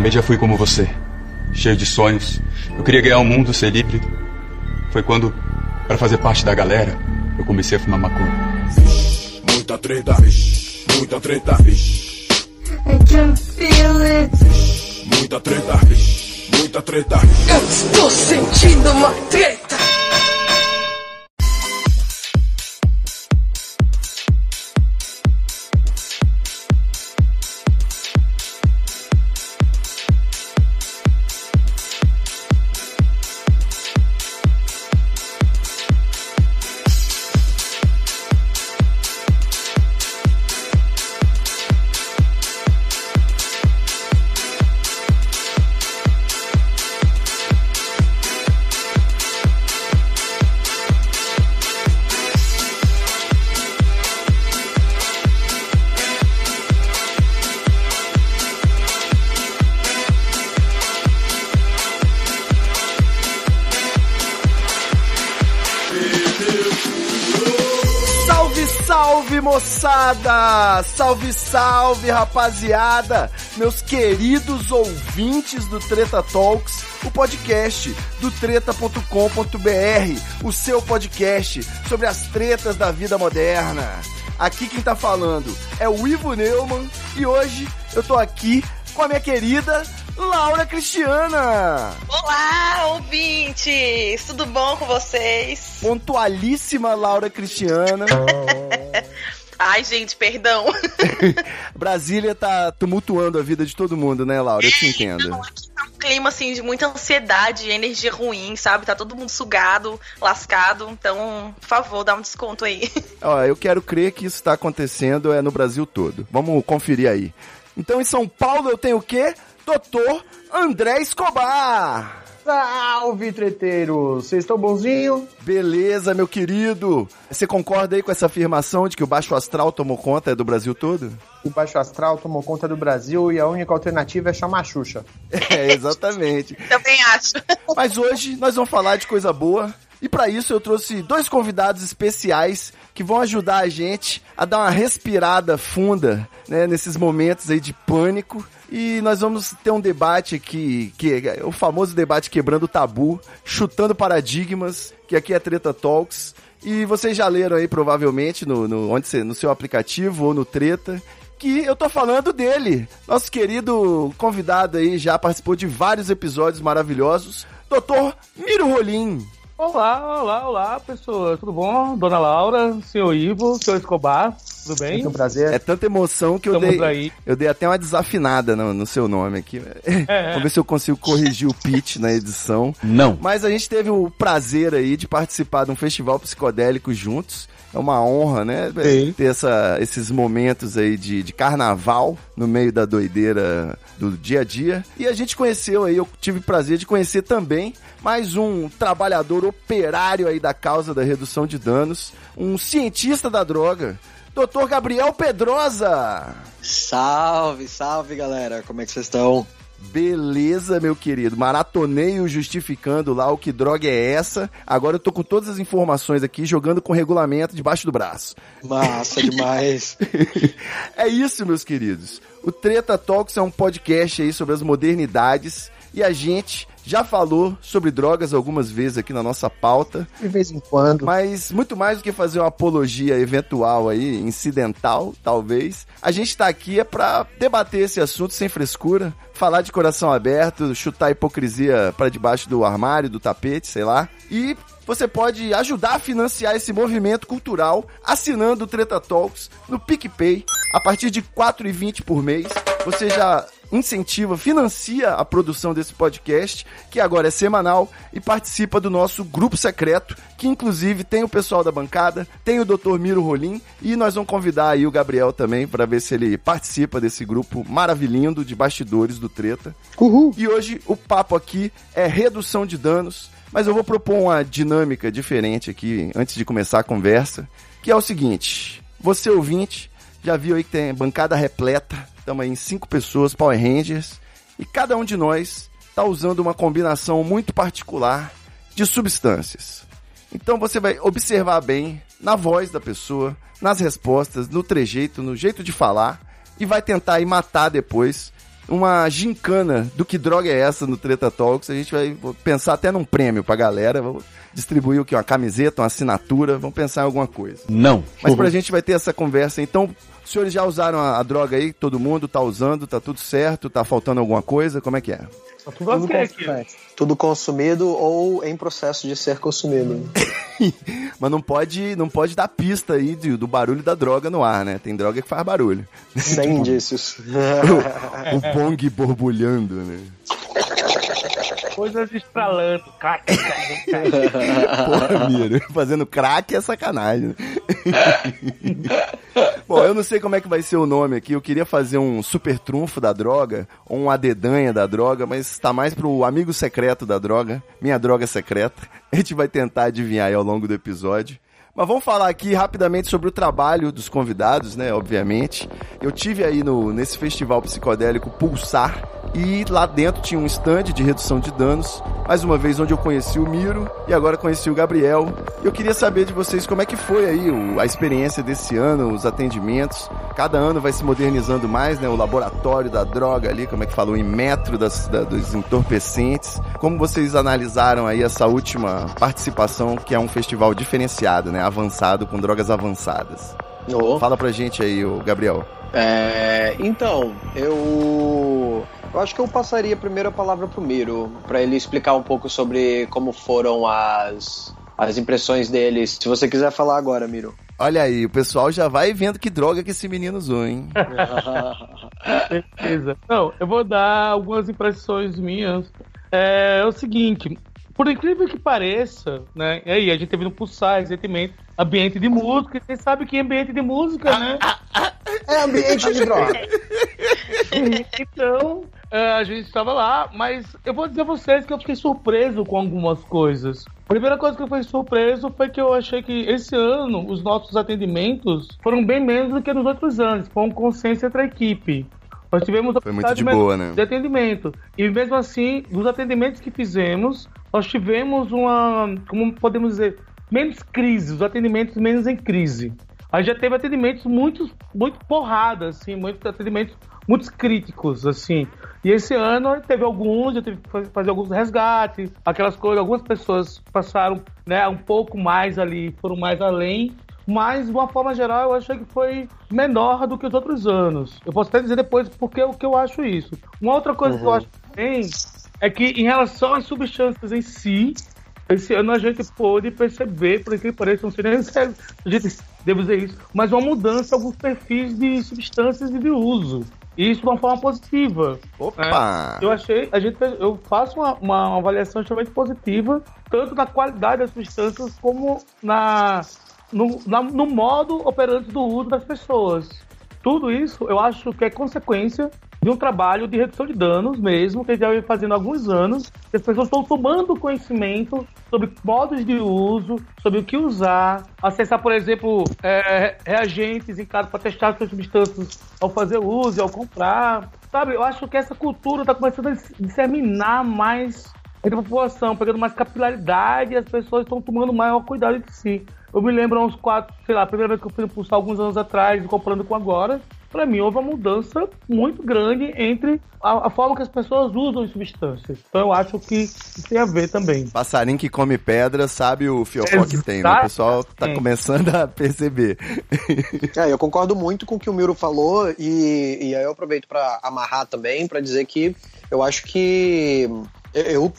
também já fui como você, cheio de sonhos. Eu queria ganhar o mundo, ser livre. Foi quando, para fazer parte da galera, eu comecei a fumar maconha. Muita treta, muita treta, I can feel it. muita treta, muita treta. Eu estou sentindo uma treta. Salve, salve, rapaziada! Meus queridos ouvintes do Treta Talks, o podcast do treta.com.br, o seu podcast sobre as tretas da vida moderna. Aqui quem tá falando é o Ivo Neumann e hoje eu tô aqui com a minha querida Laura Cristiana. Olá, ouvintes! Tudo bom com vocês? Pontualíssima Laura Cristiana. Ai, gente, perdão. Brasília tá tumultuando a vida de todo mundo, né, Laura? Eu te entendo. Não, aqui tá um clima assim de muita ansiedade, energia ruim, sabe? Tá todo mundo sugado, lascado. Então, por favor, dá um desconto aí. Ó, eu quero crer que isso tá acontecendo é no Brasil todo. Vamos conferir aí. Então, em São Paulo eu tenho o quê? Doutor André Escobar. Salve, treteiros! Vocês estão bonzinho? Beleza, meu querido. Você concorda aí com essa afirmação de que o baixo astral tomou conta do Brasil todo? O Baixo Astral tomou conta do Brasil e a única alternativa é chamar a Xuxa. É, exatamente. Também acho. Mas hoje nós vamos falar de coisa boa. E para isso eu trouxe dois convidados especiais que vão ajudar a gente a dar uma respirada funda, né, nesses momentos aí de pânico. E nós vamos ter um debate aqui, que é o famoso debate quebrando tabu, chutando paradigmas, que aqui é Treta Talks. E vocês já leram aí provavelmente no, no, onde você, no seu aplicativo ou no Treta, que eu tô falando dele. Nosso querido convidado aí já participou de vários episódios maravilhosos, Dr. Miro Rolim. Olá, olá, olá, pessoas. Tudo bom? Dona Laura, senhor Ivo, senhor Escobar, tudo bem? Muito prazer. É tanta emoção que eu Estamos dei, aí. eu dei até uma desafinada no, no seu nome aqui. É. Vou ver se eu consigo corrigir o pitch na edição. Não. Mas a gente teve o prazer aí de participar de um festival psicodélico juntos. É uma honra, né? Sim. Ter essa, esses momentos aí de, de carnaval no meio da doideira do dia a dia. E a gente conheceu aí, eu tive o prazer de conhecer também mais um trabalhador operário aí da causa da redução de danos, um cientista da droga, Dr. Gabriel Pedrosa. Salve, salve galera, como é que vocês estão? Beleza, meu querido. Maratonei o justificando lá o que droga é essa. Agora eu tô com todas as informações aqui, jogando com regulamento debaixo do braço. Massa demais. é isso, meus queridos. O Treta Talks é um podcast aí sobre as modernidades e a gente já falou sobre drogas algumas vezes aqui na nossa pauta, De vez em quando. mas muito mais do que fazer uma apologia eventual aí, incidental, talvez, a gente tá aqui é pra debater esse assunto sem frescura, falar de coração aberto, chutar a hipocrisia pra debaixo do armário, do tapete, sei lá. E você pode ajudar a financiar esse movimento cultural assinando o Treta Talks no PicPay a partir de R$ 4,20 por mês. Você já incentiva, financia a produção desse podcast, que agora é semanal, e participa do nosso grupo secreto, que inclusive tem o pessoal da bancada, tem o Dr. Miro Rolim, e nós vamos convidar aí o Gabriel também para ver se ele participa desse grupo maravilhoso de bastidores do Treta. Uhul. E hoje o papo aqui é redução de danos, mas eu vou propor uma dinâmica diferente aqui antes de começar a conversa, que é o seguinte: você ouvinte já viu aí que tem bancada repleta, estamos em cinco pessoas, Power Rangers, e cada um de nós está usando uma combinação muito particular de substâncias. Então você vai observar bem na voz da pessoa, nas respostas, no trejeito, no jeito de falar, e vai tentar aí matar depois uma gincana do que droga é essa no Treta Talks. A gente vai pensar até num prêmio pra galera. Vamos distribuir o que? Uma camiseta, uma assinatura. Vamos pensar em alguma coisa. Não. Mas pra gente vai ter essa conversa. Então, os senhores já usaram a, a droga aí? Todo mundo tá usando? Tá tudo certo? Tá faltando alguma coisa? Como é que é? Tá tudo ok aqui. Tudo consumido ou em processo de ser consumido. Mas não pode, não pode dar pista aí do, do barulho da droga no ar, né? Tem droga que faz barulho. Sem indícios. o, o bong borbulhando, né? Coisas estralando. Crack. Porra, Miro, fazendo crack é sacanagem. Bom, eu não sei como é que vai ser o nome aqui. Eu queria fazer um super trunfo da droga, ou um adedanha da droga, mas tá mais pro amigo secreto da droga, minha droga secreta. A gente vai tentar adivinhar aí ao longo do episódio. Mas vamos falar aqui rapidamente sobre o trabalho dos convidados, né? Obviamente. Eu tive aí no, nesse festival psicodélico Pulsar e lá dentro tinha um stand de redução de danos. Mais uma vez onde eu conheci o Miro e agora conheci o Gabriel. Eu queria saber de vocês como é que foi aí a experiência desse ano, os atendimentos. Cada ano vai se modernizando mais, né? O laboratório da droga ali, como é que falou, em metro das, da- dos entorpecentes. Como vocês analisaram aí essa última participação, que é um festival diferenciado, né? Avançado, com drogas avançadas. Oh. Fala pra gente aí, o Gabriel. É, então, eu. Eu acho que eu passaria primeiro a palavra pro Miro, pra ele explicar um pouco sobre como foram as, as impressões dele. Se você quiser falar agora, Miro. Olha aí, o pessoal já vai vendo que droga que esse menino usou, hein? Beleza. Não, eu vou dar algumas impressões minhas. É, o seguinte, por incrível que pareça, né? E aí, a gente teve no Pulsar recentemente, ambiente de música, e você sabe que ambiente de música, né? É ambiente de droga. então, é, a gente estava lá, mas eu vou dizer a vocês que eu fiquei surpreso com algumas coisas. A primeira coisa que eu fui surpreso foi que eu achei que esse ano os nossos atendimentos foram bem menos do que nos outros anos, com um consenso entre a equipe. Nós tivemos Foi muito de boa, né? de atendimento. E mesmo assim, dos atendimentos que fizemos, nós tivemos uma, como podemos dizer, menos crise, os atendimentos menos em crise. A gente já teve atendimentos muito, muito porrada, assim, muitos atendimentos muito críticos, assim. E esse ano teve alguns, já teve que faz- fazer alguns resgates, aquelas coisas, algumas pessoas passaram, né, um pouco mais ali, foram mais além, mas de uma forma geral eu achei que foi menor do que os outros anos. Eu posso até dizer depois porque o que eu acho isso. Uma outra coisa que eu acho também é que em relação às substâncias em si, esse ano a gente pôde perceber, por incrível que pareça, não sei nem se é- a gente deve dizer isso, mas uma mudança em alguns perfis de substâncias e de uso. E isso de uma forma positiva. Opa! Eu achei, a gente, eu faço uma, uma avaliação extremamente positiva, tanto na qualidade das substâncias como na, no, na- no modo operante do uso das pessoas. Tudo isso eu acho que é consequência de um trabalho de redução de danos mesmo, que já vem fazendo há alguns anos, que as pessoas estão tomando conhecimento sobre modos de uso, sobre o que usar, acessar, por exemplo, é, reagentes em casa para testar suas substâncias ao fazer uso ao comprar. Sabe, eu acho que essa cultura está começando a se disseminar mais entre a população, pegando mais capilaridade e as pessoas estão tomando maior cuidado de si. Eu me lembro há uns quatro, sei lá, a primeira vez que eu fui no Pulsar alguns anos atrás, comparando com agora, pra mim houve uma mudança muito grande entre a, a forma que as pessoas usam as substâncias. Então eu acho que isso tem a ver também. Passarinho que come pedra sabe o fiofó que tem, né? O pessoal tá começando a perceber. É, eu concordo muito com o que o Miro falou e, e aí eu aproveito para amarrar também para dizer que eu acho que eu,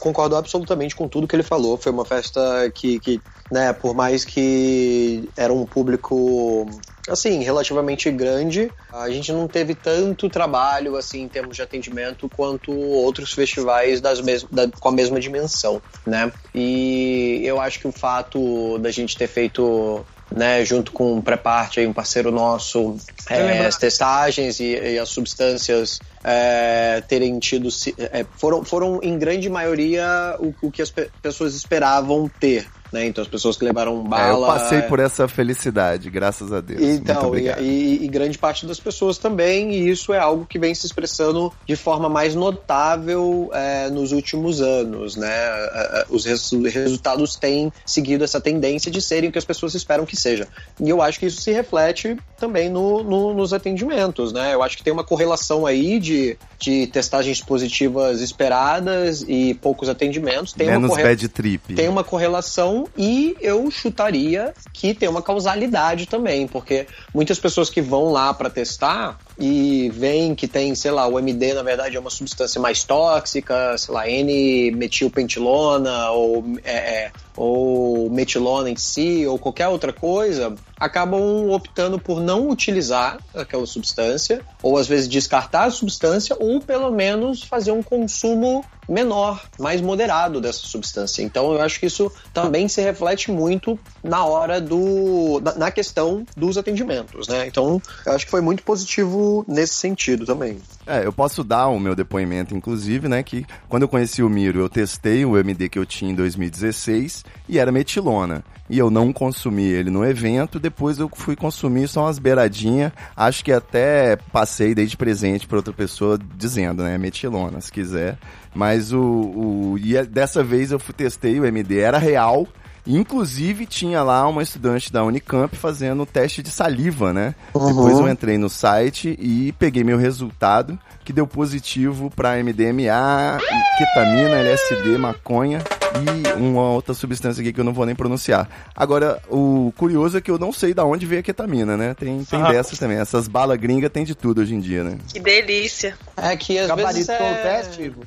concordo absolutamente com tudo que ele falou. Foi uma festa que, que né, por mais que era um público assim relativamente grande, a gente não teve tanto trabalho assim em termos de atendimento quanto outros festivais das mes da, com a mesma dimensão, né? E eu acho que o fato da gente ter feito né, junto com o Prepart, aí, um parceiro nosso, é, as testagens e, e as substâncias é, terem tido, é, foram, foram em grande maioria o, o que as pe- pessoas esperavam ter. Né? Então as pessoas que levaram É, eu bala. passei por essa felicidade, graças a Deus. Então, e, e- e grande parte das pessoas também, e isso é algo que vem se expressando de forma mais notável é, nos últimos anos, né? É, é, Os res- resultados têm seguido essa tendência de serem o que as pessoas esperam que seja. E eu acho que isso se reflete também no- no- nos atendimentos, né? Eu acho que tem uma correlação aí de, de testagens positivas esperadas e poucos atendimentos. Tem uma Menos corre- bad trip. tem uma correlação e eu chutaria que tem uma causalidade também, porque muitas pessoas que vão lá para testar e veem que tem, sei lá, o MD na verdade é uma substância mais tóxica, sei lá, N-metilpentilona ou, é, é, ou metilona em si ou qualquer outra coisa, acabam optando por não utilizar aquela substância ou às vezes descartar a substância ou pelo menos fazer um consumo menor, mais moderado dessa substância. Então eu acho que isso também se reflete muito na hora do na questão dos atendimentos, né? Então eu acho que foi muito positivo nesse sentido também. É, eu posso dar o meu depoimento, inclusive, né, que quando eu conheci o Miro, eu testei o MD que eu tinha em 2016 e era metilona. E eu não consumi ele no evento, depois eu fui consumir só umas beiradinhas, acho que até passei desde presente para outra pessoa dizendo, né, metilona, se quiser. Mas o, o e é- dessa vez eu testei o MD, era real, Inclusive, tinha lá uma estudante da Unicamp fazendo o teste de saliva, né? Depois eu entrei no site e peguei meu resultado, que deu positivo para MDMA, ketamina, LSD, maconha e uma outra substância aqui que eu não vou nem pronunciar. Agora, o curioso é que eu não sei da onde veio a ketamina, né? Tem, tem Ah. dessas também. Essas balas gringas tem de tudo hoje em dia, né? Que delícia. É que às vezes Gabaritou é... o teste, Ivo?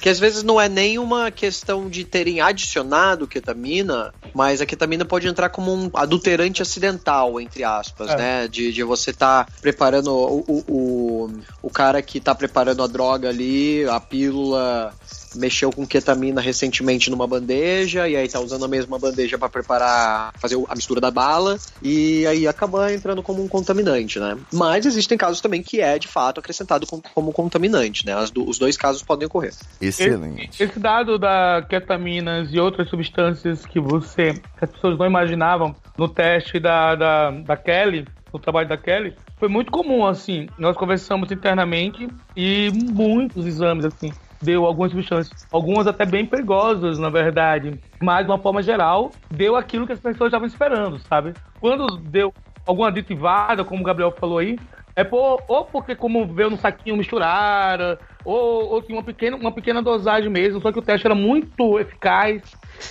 que às vezes não é nem uma questão de terem adicionado ketamina, mas a ketamina pode entrar como um adulterante acidental, entre aspas, É. né? De, de você estar preparando o, o, o, o cara que tá preparando a droga ali, a pílula mexeu com ketamina recentemente numa bandeja e aí tá usando a mesma bandeja para preparar, fazer a mistura da bala e aí acaba entrando como um contaminante, né? Mas existem casos também que é de fato acrescentado com- como contaminante, né? As do- os dois casos podem ocorrer. Excelente. Esse dado da ketaminas e outras substâncias que você, que as pessoas não imaginavam no teste da, da, da Kelly, no trabalho da Kelly, foi muito comum, assim. Nós conversamos internamente e muitos exames, assim, deu algumas substâncias, algumas até bem perigosas, na verdade. Mas, de uma forma geral, deu aquilo que as pessoas estavam esperando, sabe? Quando deu alguma aditivada, como o Gabriel falou aí, é por, ou porque como veio no saquinho misturada, ou, ou tinha uma pequena, uma pequena dosagem mesmo, só que o teste era muito eficaz,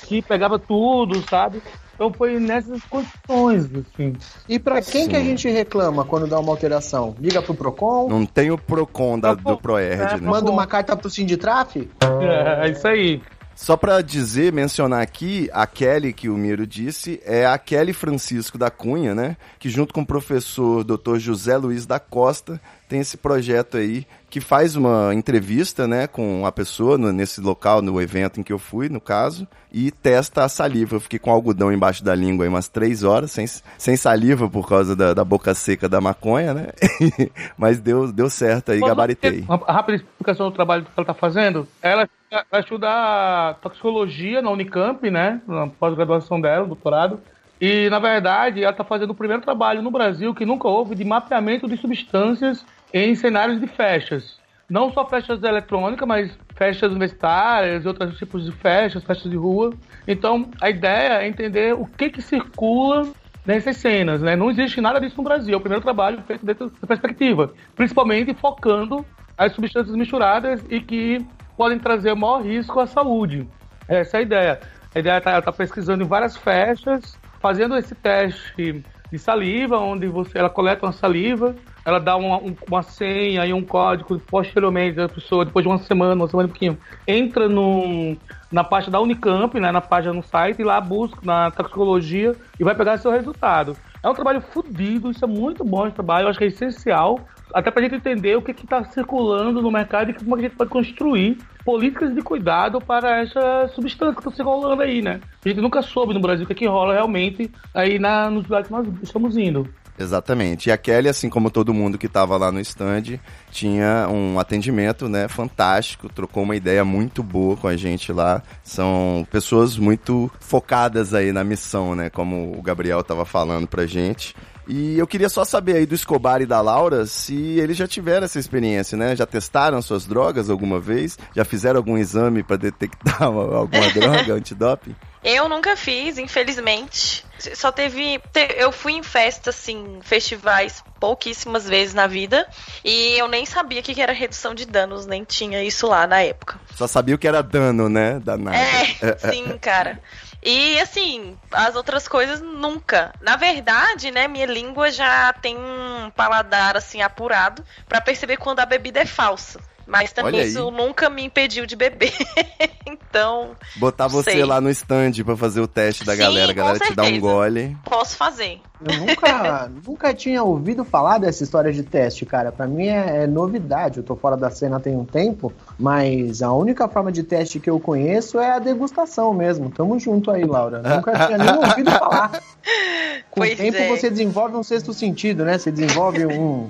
que pegava tudo, sabe? Então foi nessas condições, assim. E pra quem que a gente reclama quando dá uma alteração? Liga pro Procon? Não tem o Procon da, do Proerd, É, né? Manda uma carta pro Sinditraf? É, é isso aí. Só pra dizer, mencionar aqui, a Kelly que o Miro disse, é a Kelly Francisco da Cunha, né? Que junto com o professor Dr. José Luiz da Costa tem esse projeto aí que faz uma entrevista, né, com a pessoa no- nesse local, no evento em que eu fui, no caso, e testa a saliva. Eu fiquei com algodão embaixo da língua aí umas três horas, sem, sem saliva por causa da, da boca seca da maconha, né? Mas deu, deu certo aí, gabaritei. Uma rápida explicação do trabalho que ela está fazendo. Ela, ela estuda toxicologia na Unicamp, né? Na pós-graduação dela, doutorado. E, na verdade, ela está fazendo o primeiro trabalho no Brasil que nunca houve de mapeamento de substâncias em cenários de festas. Não só festas eletrônicas, mas festas universitárias outros tipos de festas, festas de rua. Então, a ideia é entender o que, que circula nessas cenas, né? Não existe nada disso no Brasil. É o primeiro trabalho feito dessa perspectiva. Principalmente focando as substâncias misturadas e que podem trazer maior risco à saúde. Essa é a ideia. A ideia estar tá pesquisando em várias festas, fazendo esse teste de saliva, onde você, ela coleta uma saliva, ela dá uma, um- uma senha e um código, posteriormente a pessoa, depois de uma semana, uma semana e pouquinho, entra no, na parte da Unicamp, né, na página no site, e lá busca na toxicologia e vai pegar seu resultado. É um trabalho fodido, isso é muito bom esse trabalho, eu acho que é essencial, até pra gente entender o que está circulando no mercado e como a gente pode construir políticas de cuidado para essas substâncias que estão se rolando aí, né? A gente nunca soube no Brasil o que, é que rola realmente aí na, nos lugares que nós estamos indo. Exatamente. E a Kelly, assim como todo mundo que estava lá no stand, tinha um atendimento, né, fantástico, trocou uma ideia muito boa com a gente lá. São pessoas muito focadas aí na missão, né, como o Gabriel estava falando pra gente. E eu queria só saber aí do Escobar e da Laura se eles já tiveram essa experiência, né? Já testaram suas drogas alguma vez? Já fizeram algum exame para detectar alguma droga antidoping? Eu nunca fiz, infelizmente. Só teve. Eu fui em festas, assim, festivais pouquíssimas vezes na vida. E eu nem sabia o que era redução de danos, nem tinha isso lá na época. Só sabia o que era dano, né? Danado. É, sim, cara. E assim, as outras coisas nunca. Na verdade, né, minha língua já tem um paladar assim apurado para perceber quando a bebida é falsa. Mas também isso nunca me impediu de beber. então. Botar você sei. lá no stand pra fazer o teste da Sim, galera. A galera te dá um gole. Posso fazer. Eu nunca, nunca tinha ouvido falar dessa história de teste, cara. Para mim é, é, novidade. Eu tô fora da cena tem um tempo, mas a única forma de teste que eu conheço é a degustação mesmo. Tamo junto aí, Laura. Nunca tinha nem ouvido falar. Com pois o tempo é. você desenvolve um sexto sentido, né? Você desenvolve um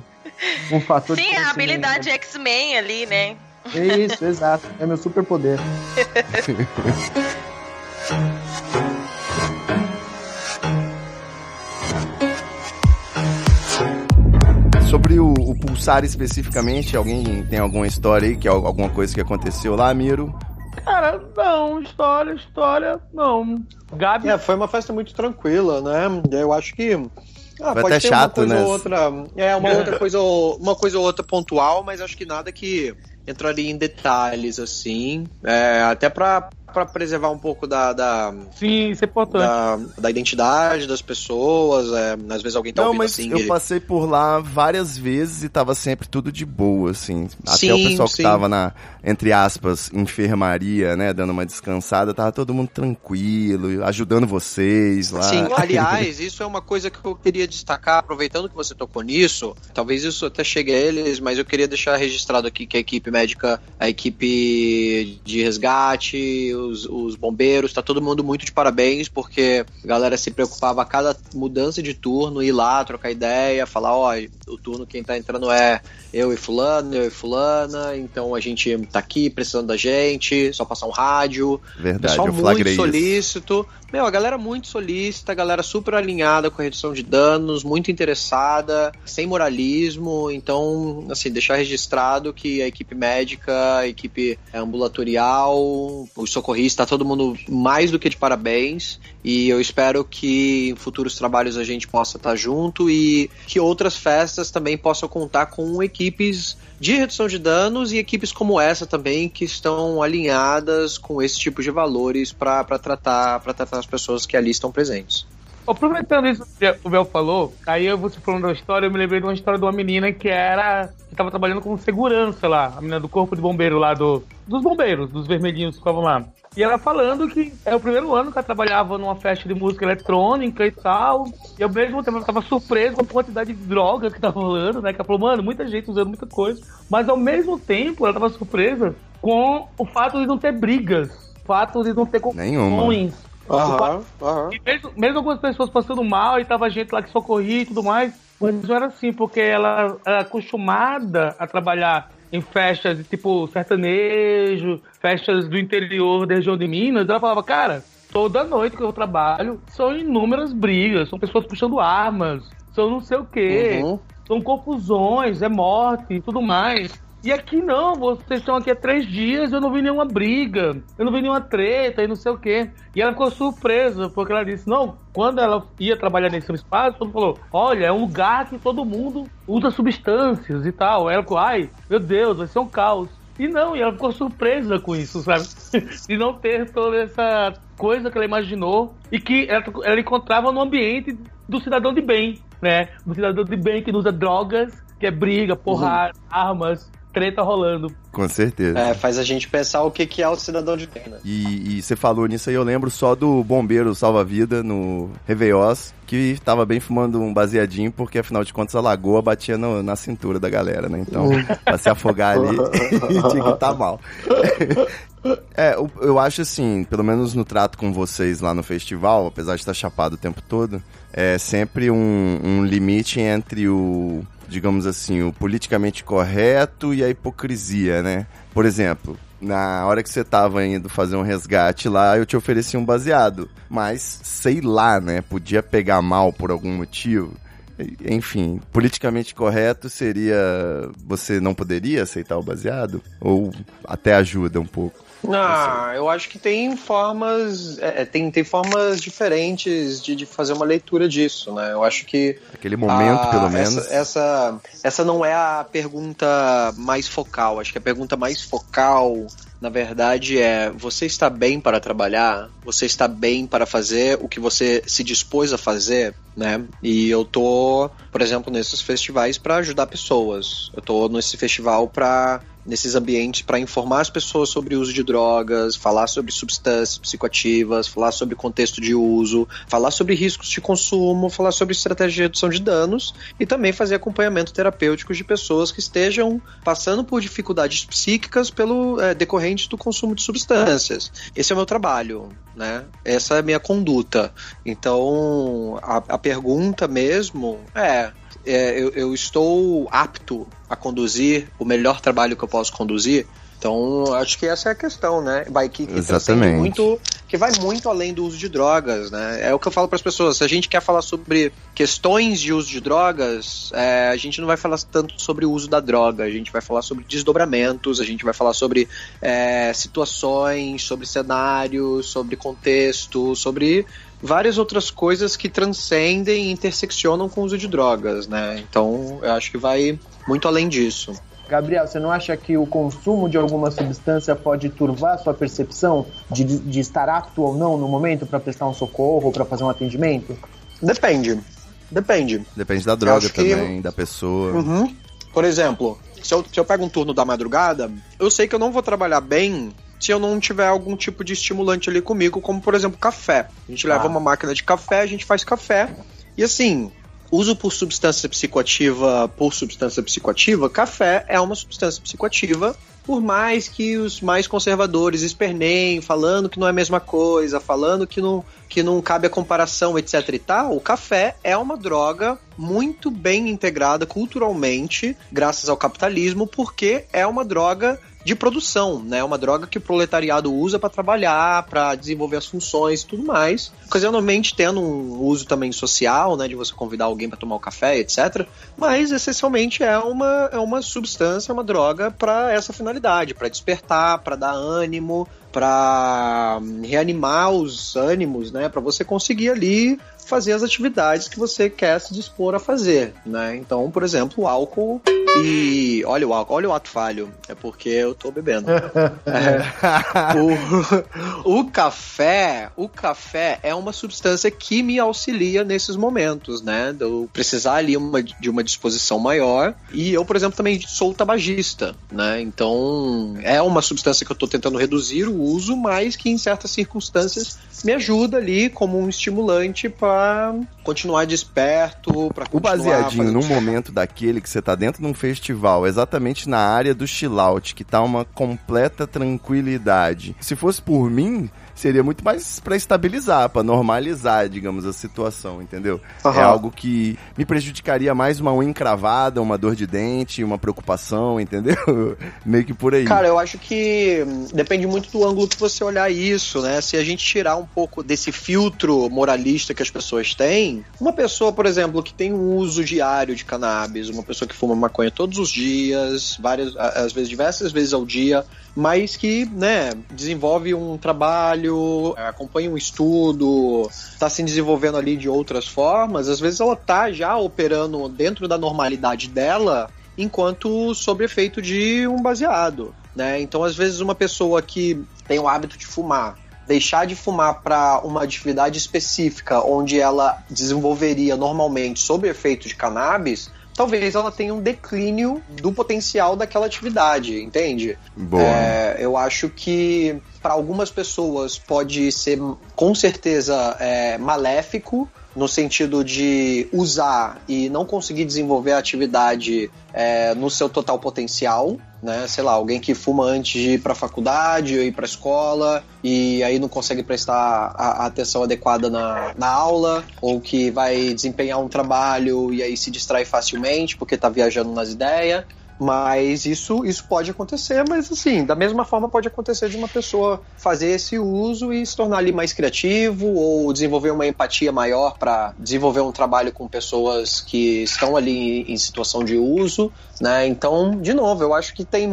um fator Sim, a habilidade X-Men ali, né? Isso, exato. É meu superpoder. Sobre o, o, pulsar especificamente, alguém tem alguma história aí, que é alguma coisa que aconteceu lá, Miro? Cara, não, história, história, não. Gabi. É, foi uma festa muito tranquila, né? Eu acho que ah, Foi até chato, uma coisa né? Ou outra, é, uma outra coisa, uma coisa ou outra pontual, mas acho que nada que entraria em detalhes, assim. É, até pra para preservar um pouco da, da sim isso é importante. da, da identidade das pessoas é, às vezes alguém tá não ouvindo mas assim eu ele... passei por lá várias vezes e tava sempre tudo de boa assim. Até sim, o pessoal que sim. tava na entre aspas enfermaria né dando uma descansada tava todo mundo tranquilo ajudando vocês lá. Sim aliás isso é uma coisa que eu queria destacar aproveitando que você tocou nisso talvez isso até chegue a eles mas eu queria deixar registrado aqui que a equipe médica a equipe de resgate os, os bombeiros, tá todo mundo muito de parabéns, porque a galera se preocupava a cada mudança de turno, ir lá, trocar ideia, falar, ó, o turno quem tá entrando é eu e fulano, eu e fulana, então a gente tá aqui precisando da gente, só passar um rádio. Verdade, Pessoal eu muito solícito. Isso. Meu, a galera muito solícita, a galera super alinhada com a redução de danos, muito interessada, sem moralismo. Então, assim, deixar registrado que a equipe médica, a equipe ambulatorial, os socorristas, tá todo mundo mais do que de parabéns. E eu espero que em futuros trabalhos a gente possa estar junto e que outras festas também possam contar com equipes de redução de danos e equipes como essa também que estão alinhadas com esse tipo de valores para tratar, tratar as pessoas que ali estão presentes. Aproveitando isso que o Bel falou, aí eu você falando da história, eu me lembrei de uma história de uma menina que era. que tava trabalhando como segurança lá, a menina do corpo de bombeiro lá do. dos bombeiros, dos vermelhinhos que ficavam lá. E ela falando que é o primeiro ano que ela trabalhava numa festa de música eletrônica e tal. E ao mesmo tempo ela tava surpresa com a quantidade de drogas que tava rolando, né? Que ela falou, mano, muita gente usando muita coisa. Mas ao mesmo tempo ela tava surpresa com o fato de não ter brigas. O fato de não ter confusões. Aham, aham. E mesmo, mesmo algumas pessoas passando mal e tava gente lá que socorria e tudo mais, mas não era assim, porque ela era acostumada a trabalhar em festas de tipo sertanejo, festas do interior da região de Minas, ela falava, cara, toda noite que eu trabalho são inúmeras brigas, são pessoas puxando armas, são não sei o quê, uhum. são confusões, é morte e tudo mais. E aqui não, vocês estão aqui há três dias, eu não vi nenhuma briga, eu não vi nenhuma treta e não sei o quê. E ela ficou surpresa, porque ela disse, não, quando ela ia trabalhar nesse espaço, todo falou, olha, é um lugar que todo mundo usa substâncias e tal. Ela ficou, ai, meu Deus, vai ser um caos. E não, e ela ficou surpresa com isso, sabe? de não ter toda essa coisa que ela imaginou e que ela, ela encontrava no ambiente do cidadão de bem, né? Do cidadão de bem que não usa drogas, que é briga, porrada, uhum. armas, treta rolando. Com certeza. É, faz a gente pensar o que, que é o cidadão de bem, né? E, e você falou nisso aí, eu lembro só do bombeiro salva-vida no Réveillós, que tava bem fumando um baseadinho, porque afinal de contas a lagoa batia no- na cintura da galera, né? Então, pra se afogar ali, tinha que tá mal. É, eu, eu acho assim, pelo menos no trato com vocês lá no festival, apesar de estar chapado o tempo todo, é sempre um, um limite entre o, digamos assim, o politicamente correto e a hipocrisia, né? Por exemplo, na hora que você tava indo fazer um resgate lá, eu te ofereci um baseado. Mas, sei lá, né? Podia pegar mal por algum motivo. Enfim, politicamente correto seria. Você não poderia aceitar o baseado? Ou até ajuda um pouco? Ah, eu acho que tem formas, é, é, tem, tem formas diferentes de, de fazer uma leitura disso, né? Eu acho que Aquele momento, Ah, pelo menos. Essa, essa, essa não é a pergunta mais focal. Acho que a pergunta mais focal, na verdade, é: você está bem para trabalhar? Você está bem para fazer o que você se dispôs a fazer? Né? E eu tô, por exemplo, nesses festivais para ajudar pessoas. Eu tô nesse festival para nesses ambientes para informar as pessoas sobre o uso de drogas, falar sobre substâncias psicoativas, falar sobre contexto de uso, falar sobre riscos de consumo, falar sobre estratégia de redução de danos e também fazer acompanhamento terapêutico de pessoas que estejam passando por dificuldades psíquicas pelo é, decorrentes do consumo de substâncias. Esse é o meu trabalho, né? Essa é a minha conduta. Então, a, a pergunta mesmo é é, eu, eu estou apto a conduzir o melhor trabalho que eu posso conduzir. Então, acho que essa é a questão, né? Vai que, Exatamente. muito, que vai muito além do uso de drogas, né? É o que eu falo para as pessoas. Se a gente quer falar sobre questões de uso de drogas, é, a gente não vai falar tanto sobre o uso da droga. A gente vai falar sobre desdobramentos, a gente vai falar sobre é, situações, sobre cenários, sobre contexto, sobre várias outras coisas que transcendem e interseccionam com o uso de drogas, né? Então, eu acho que vai muito além disso. Gabriel, você não acha que o consumo de alguma substância pode turvar a sua percepção de, de estar apto ou não no momento para prestar um socorro ou para fazer um atendimento? Depende. Depende. Depende da droga acho que- também, da pessoa. Uhum. Por exemplo, se eu, se eu pego um turno da madrugada, eu sei que eu não vou trabalhar bem se eu não tiver algum tipo de estimulante ali comigo, como por exemplo café. A gente leva Ah. uma máquina de café, a gente faz café. E assim, uso por substância psicoativa por substância psicoativa, café é uma substância psicoativa. Por mais que os mais conservadores esperneiem, falando que não é a mesma coisa, falando que não, que não cabe a comparação, etc e tal, o café é uma droga muito bem integrada culturalmente, graças ao capitalismo, porque é uma droga de produção, né? Uma droga que o proletariado usa para trabalhar, para desenvolver as funções e tudo mais. Ocasionalmente tendo um uso também social, né? De você convidar alguém para tomar o café, etc. Mas essencialmente é uma, é uma substância, uma droga para essa finalidade, para despertar, para dar ânimo, para reanimar os ânimos, né? Para você conseguir ali fazer as atividades que você quer se dispor a fazer, né? Então, por exemplo, o álcool e olha o álcool, olha o ato falho, é porque eu tô bebendo. É, o, o café, o café é uma substância que me auxilia nesses momentos, né? De eu precisar ali uma, de uma disposição maior. E eu, por exemplo, também sou tabagista, né? Então é uma substância que eu tô tentando reduzir o uso, mas que em certas circunstâncias me ajuda ali como um estimulante para continuar desperto, para O baseadinho num momento daquele que você tá dentro de um festival, exatamente na área do chill out, que tá uma completa tranquilidade. Se fosse por mim, seria muito mais pra estabilizar, pra normalizar, digamos, a situação, entendeu? É Aham. algo que me prejudicaria mais uma unha encravada, uma dor de dente, uma preocupação, entendeu? Meio que por aí. Cara, eu acho que hum, depende muito do ângulo que você olhar isso, né? Se a gente tirar um pouco desse filtro moralista que as pessoas têm, uma pessoa, por exemplo, que tem um uso diário de cannabis, uma pessoa que fuma maconha todos os dias, várias, às vezes diversas vezes ao dia, mas que, né, desenvolve um trabalho, acompanha um estudo, está se desenvolvendo ali de outras formas, às vezes ela tá já operando dentro da normalidade dela enquanto sob efeito de um baseado, né? Então, às vezes uma pessoa que tem o hábito de fumar, deixar de fumar para uma atividade específica onde ela desenvolveria normalmente sob efeito de cannabis, talvez ela tenha um declínio do potencial daquela atividade, entende? Boa. É, eu acho que para algumas pessoas pode ser com certeza é, maléfico no sentido de usar e não conseguir desenvolver a atividade é, no seu total potencial, né? Sei lá, alguém que fuma antes de ir para a faculdade ou ir para a escola e aí não consegue prestar a, a atenção adequada na, na aula, ou que vai desempenhar um trabalho e aí se distrai facilmente porque está viajando nas ideias. Mas isso, isso pode acontecer, mas assim, da mesma forma pode acontecer de uma pessoa fazer esse uso e se tornar ali mais criativo ou desenvolver uma empatia maior para desenvolver um trabalho com pessoas que estão ali em situação de uso, né? Então, de novo, eu acho que tem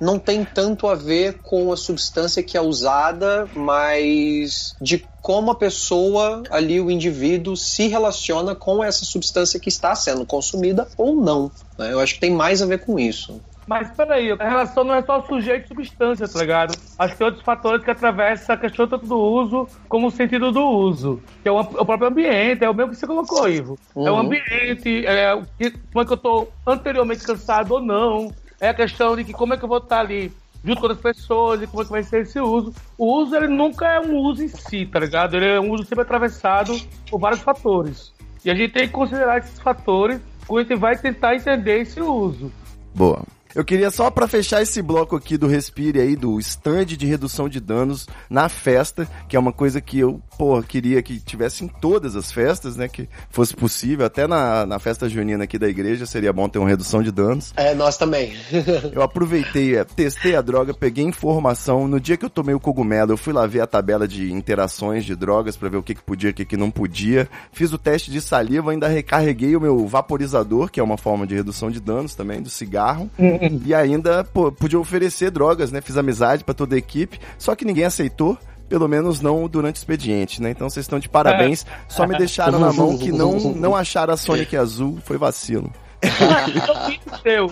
não tem tanto a ver com a substância que é usada, mas de como a pessoa ali, o indivíduo, se relaciona com essa substância que está sendo consumida ou não. Né? Eu acho que tem mais a ver com isso. Mas peraí, a relação não é só sujeito e substância, tá ligado? Acho que tem outros fatores que atravessam a questão tanto do uso como o sentido do uso. Que é o, o próprio ambiente, é o mesmo que você colocou, Ivo. Uhum. É o ambiente, é o que, como é que eu tô anteriormente cansado ou não é a questão de que como é que eu vou estar ali junto com outras pessoas e como é que vai ser esse uso. O uso, ele nunca é um uso em si, tá ligado? Ele é um uso sempre atravessado por vários fatores. E a gente tem que considerar esses fatores quando a gente vai tentar entender esse uso. Boa. Eu queria só para fechar esse bloco aqui do Respire aí, do stand de redução de danos na festa, que é uma coisa que eu, pô, queria que tivesse em todas as festas, né? Que fosse possível. Até na, na festa junina aqui da igreja seria bom ter uma redução de danos. É, nós também. eu aproveitei, é, testei a droga, peguei informação. No dia que eu tomei o cogumelo, eu fui lá ver a tabela de interações de drogas para ver o que, que podia e o que, que não podia. Fiz o teste de saliva, ainda recarreguei o meu vaporizador, que é uma forma de redução de danos também, do cigarro. Hum. e ainda pô, podia oferecer drogas, né? Fiz amizade para toda a equipe, só que ninguém aceitou pelo menos não durante o expediente, né? Então vocês estão de parabéns. É. Só me deixaram na mão que não, não acharam a Sonic Azul, foi vacilo.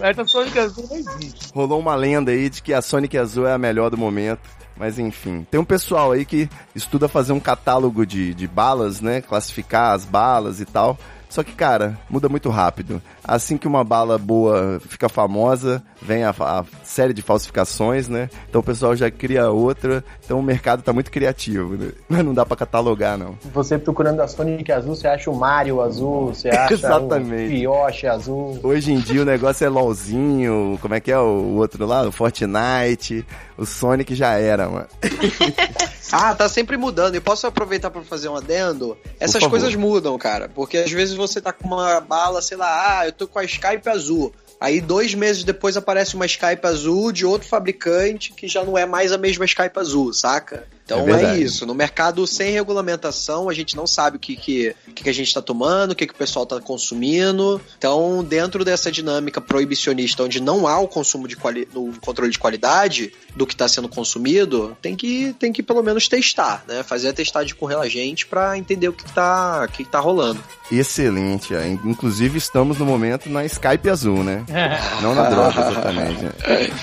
Essa Sonic Azul não existe. Rolou uma lenda aí de que a Sonic Azul é a melhor do momento. Mas enfim, tem um pessoal aí que estuda fazer um catálogo de, de balas, né? Classificar as balas e tal. Só que, cara, muda muito rápido. Assim que uma bala boa fica famosa, vem a, a, série de falsificações, né? Então o pessoal já cria outra. Então o mercado tá muito criativo, né? Mas não dá para catalogar, não. Você procurando a Sonic azul, você acha o Mario azul, você acha Exatamente. o Yoshi azul. Hoje em dia o negócio é LOLzinho, como é que é o outro lá? O Fortnite. O Sonic já era, mano. ah, tá sempre mudando. E posso aproveitar para fazer um adendo? Essas coisas mudam, cara. Porque às vezes você tá com uma bala, sei lá, ah, eu tô com a Skype azul. Aí dois meses depois aparece uma Skype azul de outro fabricante que já não é mais a mesma Skype azul, saca? Então é, é, isso. No mercado sem regulamentação, a gente não sabe o que, que, que a gente está tomando, o que, que o pessoal está consumindo. Então, dentro dessa dinâmica proibicionista, onde não há o consumo de quali o controle de qualidade do que está sendo consumido, tem que, tem que pelo menos testar, né? Fazer a testagem com relagente para entender o que está que, que tá rolando. Excelente. É. Inclusive, estamos no momento na Skype azul, né? não na droga, exatamente.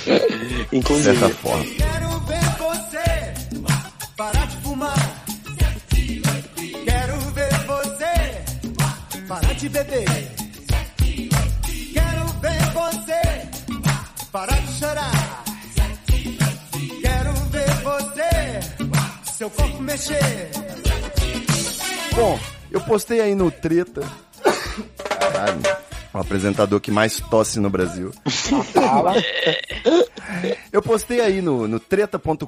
Né? Inclusive. Dessa forma. Beber. Quero ver você parar de chorar. Quero ver você, seu corpo mexer. Bom, eu postei aí no Treta. Caralho. O apresentador que mais tosse no Brasil. Eu postei aí no, no treta.com.br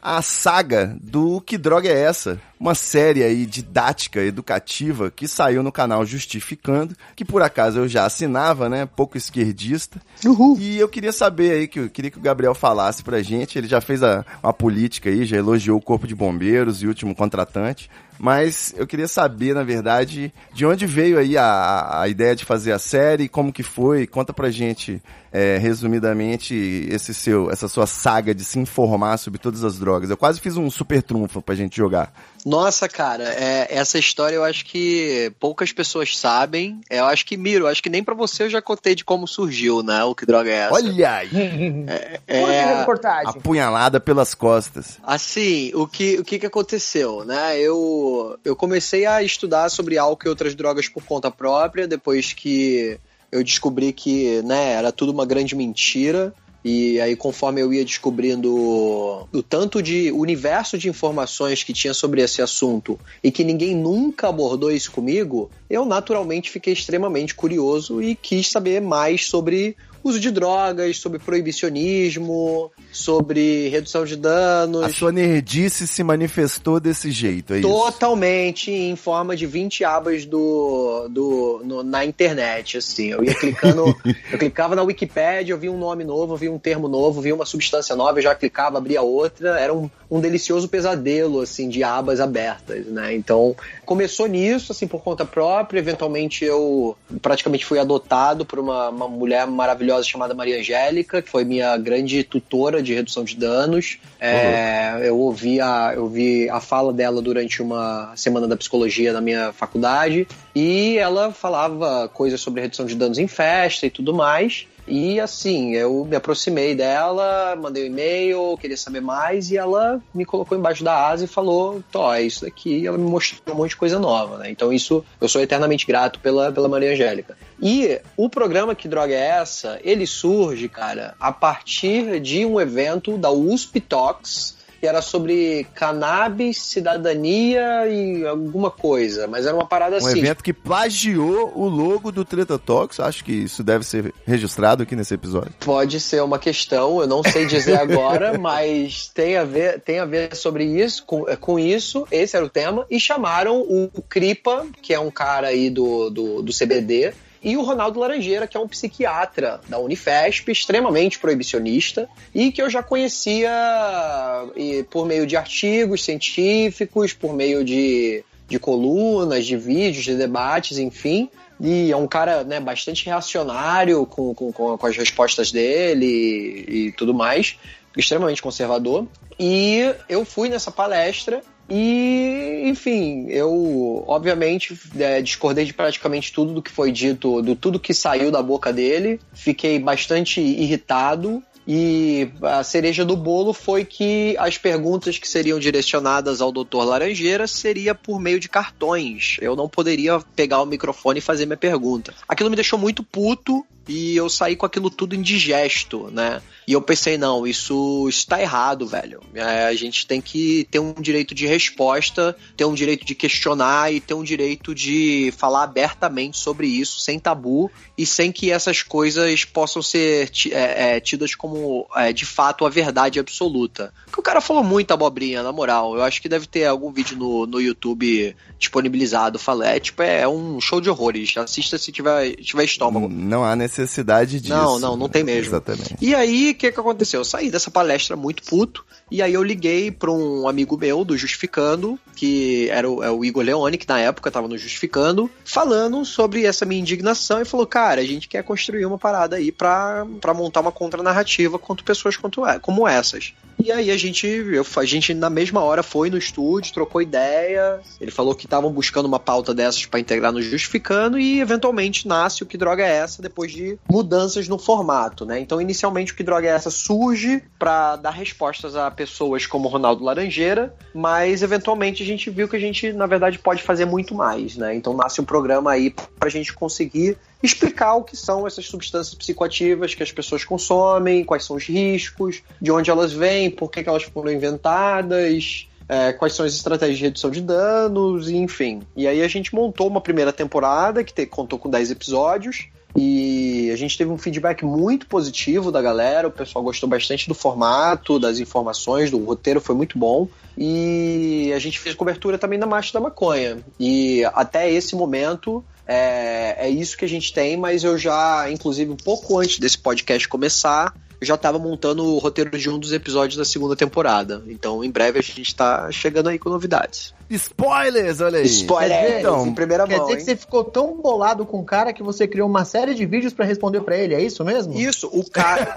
a saga do Que Droga é Essa? Uma série aí didática, educativa, que saiu no canal Justificando, que por acaso eu já assinava, né? Pouco esquerdista. Uhul. E eu queria saber aí, que eu queria que o Gabriel falasse pra gente. Ele já fez a, uma política aí, já elogiou o Corpo de Bombeiros e o último contratante. Mas eu queria saber, na verdade, de onde veio aí a, a ideia de fazer a série, como que foi, conta pra gente é, resumidamente, esse seu, essa sua saga de se informar sobre todas as drogas. Eu quase fiz um super trunfo pra gente jogar. Nossa, cara, é, essa história eu acho que poucas pessoas sabem. Eu acho que, Miro, acho que nem pra você eu já contei de como surgiu, né? O que droga é essa. Olha aí! É, é, a reportagem. Apunhalada pelas costas. Assim, o que, o que que aconteceu, né? Eu, eu comecei a estudar sobre álcool e outras drogas por conta própria, depois que eu descobri que, né, era tudo uma grande mentira. E aí, conforme eu ia descobrindo o tanto de universo de informações que tinha sobre esse assunto e que ninguém nunca abordou isso comigo, eu naturalmente fiquei extremamente curioso e quis saber mais sobre uso de drogas, sobre proibicionismo, sobre redução de danos. A sua nerdice se manifestou desse jeito, é isso? Totalmente em forma de 20 abas do, do, no- na internet, assim. Eu ia clicando, eu clicava na Wikipédia, eu via um nome novo, eu via um termo novo, via uma substância nova, eu já clicava, abria outra. Era um, um delicioso pesadelo, assim, de abas abertas, né? Então, começou nisso, assim, por conta própria. Eventualmente, eu praticamente fui adotado por uma, uma mulher maravilhosa chamada Maria Angélica, que foi minha grande tutora de redução de danos. É, eu ouvi a, eu vi a fala dela durante uma semana da psicologia na minha faculdade e ela falava coisas sobre redução de danos em festa e tudo mais. E assim, eu me aproximei dela, mandei um e-mail, queria saber mais, e ela me colocou embaixo da asa e falou: Tó, é isso daqui. E ela me mostrou um monte de coisa nova, né? Então, isso eu sou eternamente grato pela, pela Maria Angélica. E o programa Que Droga é Essa? Ele surge, cara, a partir de um evento da USP Talks, que era sobre cannabis, cidadania e alguma coisa, mas era uma parada Um assim. evento que plagiou o logo do Treta Talks. Acho que isso deve ser registrado aqui nesse episódio. Pode ser uma questão, eu não sei dizer agora, mas tem a ver, tem a ver sobre isso, com, com isso, esse era o tema, e chamaram o, Kripa, que é um cara aí do, do, do CBD, e o Ronaldo Laranjeira, que é um psiquiatra da Unifesp, extremamente proibicionista, e que eu já conhecia por meio de artigos científicos, por meio de, de colunas, de vídeos, de debates, enfim. E é um cara né, bastante reacionário com, com, com com as respostas dele e, e tudo mais, extremamente conservador. E eu fui nessa palestra e, enfim, eu obviamente é, discordei de praticamente tudo do que foi dito, do tudo que saiu da boca dele. Fiquei bastante irritado. E a cereja do bolo foi que as perguntas que seriam direcionadas ao Dr. Laranjeira seria por meio de cartões. Eu não poderia pegar o microfone e fazer minha pergunta. Aquilo me deixou muito puto e eu saí com aquilo tudo indigesto, né? E eu pensei, não, isso está errado, velho. É, a gente tem que ter um direito de resposta, ter um direito de questionar e ter um direito de falar abertamente sobre isso, sem tabu e sem que essas coisas possam ser é, é, tidas como é, de fato a verdade absoluta. Porque o cara falou muita abobrinha, na moral. Eu acho que deve ter algum vídeo no, no YouTube disponibilizado. Fala, é tipo, é um show de horrores. Assista se tiver, tiver estômago. Não há necessidade disso. Não, não, não tem mesmo. Exatamente. E aí, o que que aconteceu? Eu saí dessa palestra muito puto, e aí eu liguei pra um amigo meu do Justificando, que era o, é o Igor Leone, que na época tava no Justificando, falando sobre essa minha indignação, e falou, cara, a gente quer construir uma parada aí pra montar uma contranarrativa contra pessoas é, como essas. E aí a gente, eu, a gente na mesma hora foi no estúdio, trocou ideia, ele falou que estavam buscando uma pauta dessas pra integrar no Justificando, e eventualmente nasce o Que Droga é Essa, depois de mudanças no formato, né? Então, inicialmente, o Que Droga é Essa surge pra dar respostas a pessoas como Ronaldo Laranjeira, mas eventualmente a gente viu que a gente, na verdade, pode fazer muito mais, né? Então, nasce um programa aí pra gente conseguir explicar o que são essas substâncias psicoativas que as pessoas consomem, quais são os riscos, de onde elas vêm, por que, que elas foram inventadas, é, quais são as estratégias de redução de danos, enfim. E aí a gente montou uma primeira temporada que te- contou com 10 episódios. E a gente teve um feedback muito positivo da galera, o pessoal gostou bastante do formato, das informações, do roteiro foi muito bom. E a gente fez cobertura também da Marcha da Maconha. E até esse momento é, é isso que a gente tem, mas eu já, inclusive, um pouco antes desse podcast começar, eu já tava montando o roteiro de um dos episódios da segunda temporada. Então, em breve a gente tá chegando aí com novidades. Spoilers, olha aí. Spoilers Então, em primeira Quer mão, dizer hein? que você ficou tão bolado com o cara que você criou uma série de vídeos pra responder pra ele, é isso mesmo? Isso, o cara,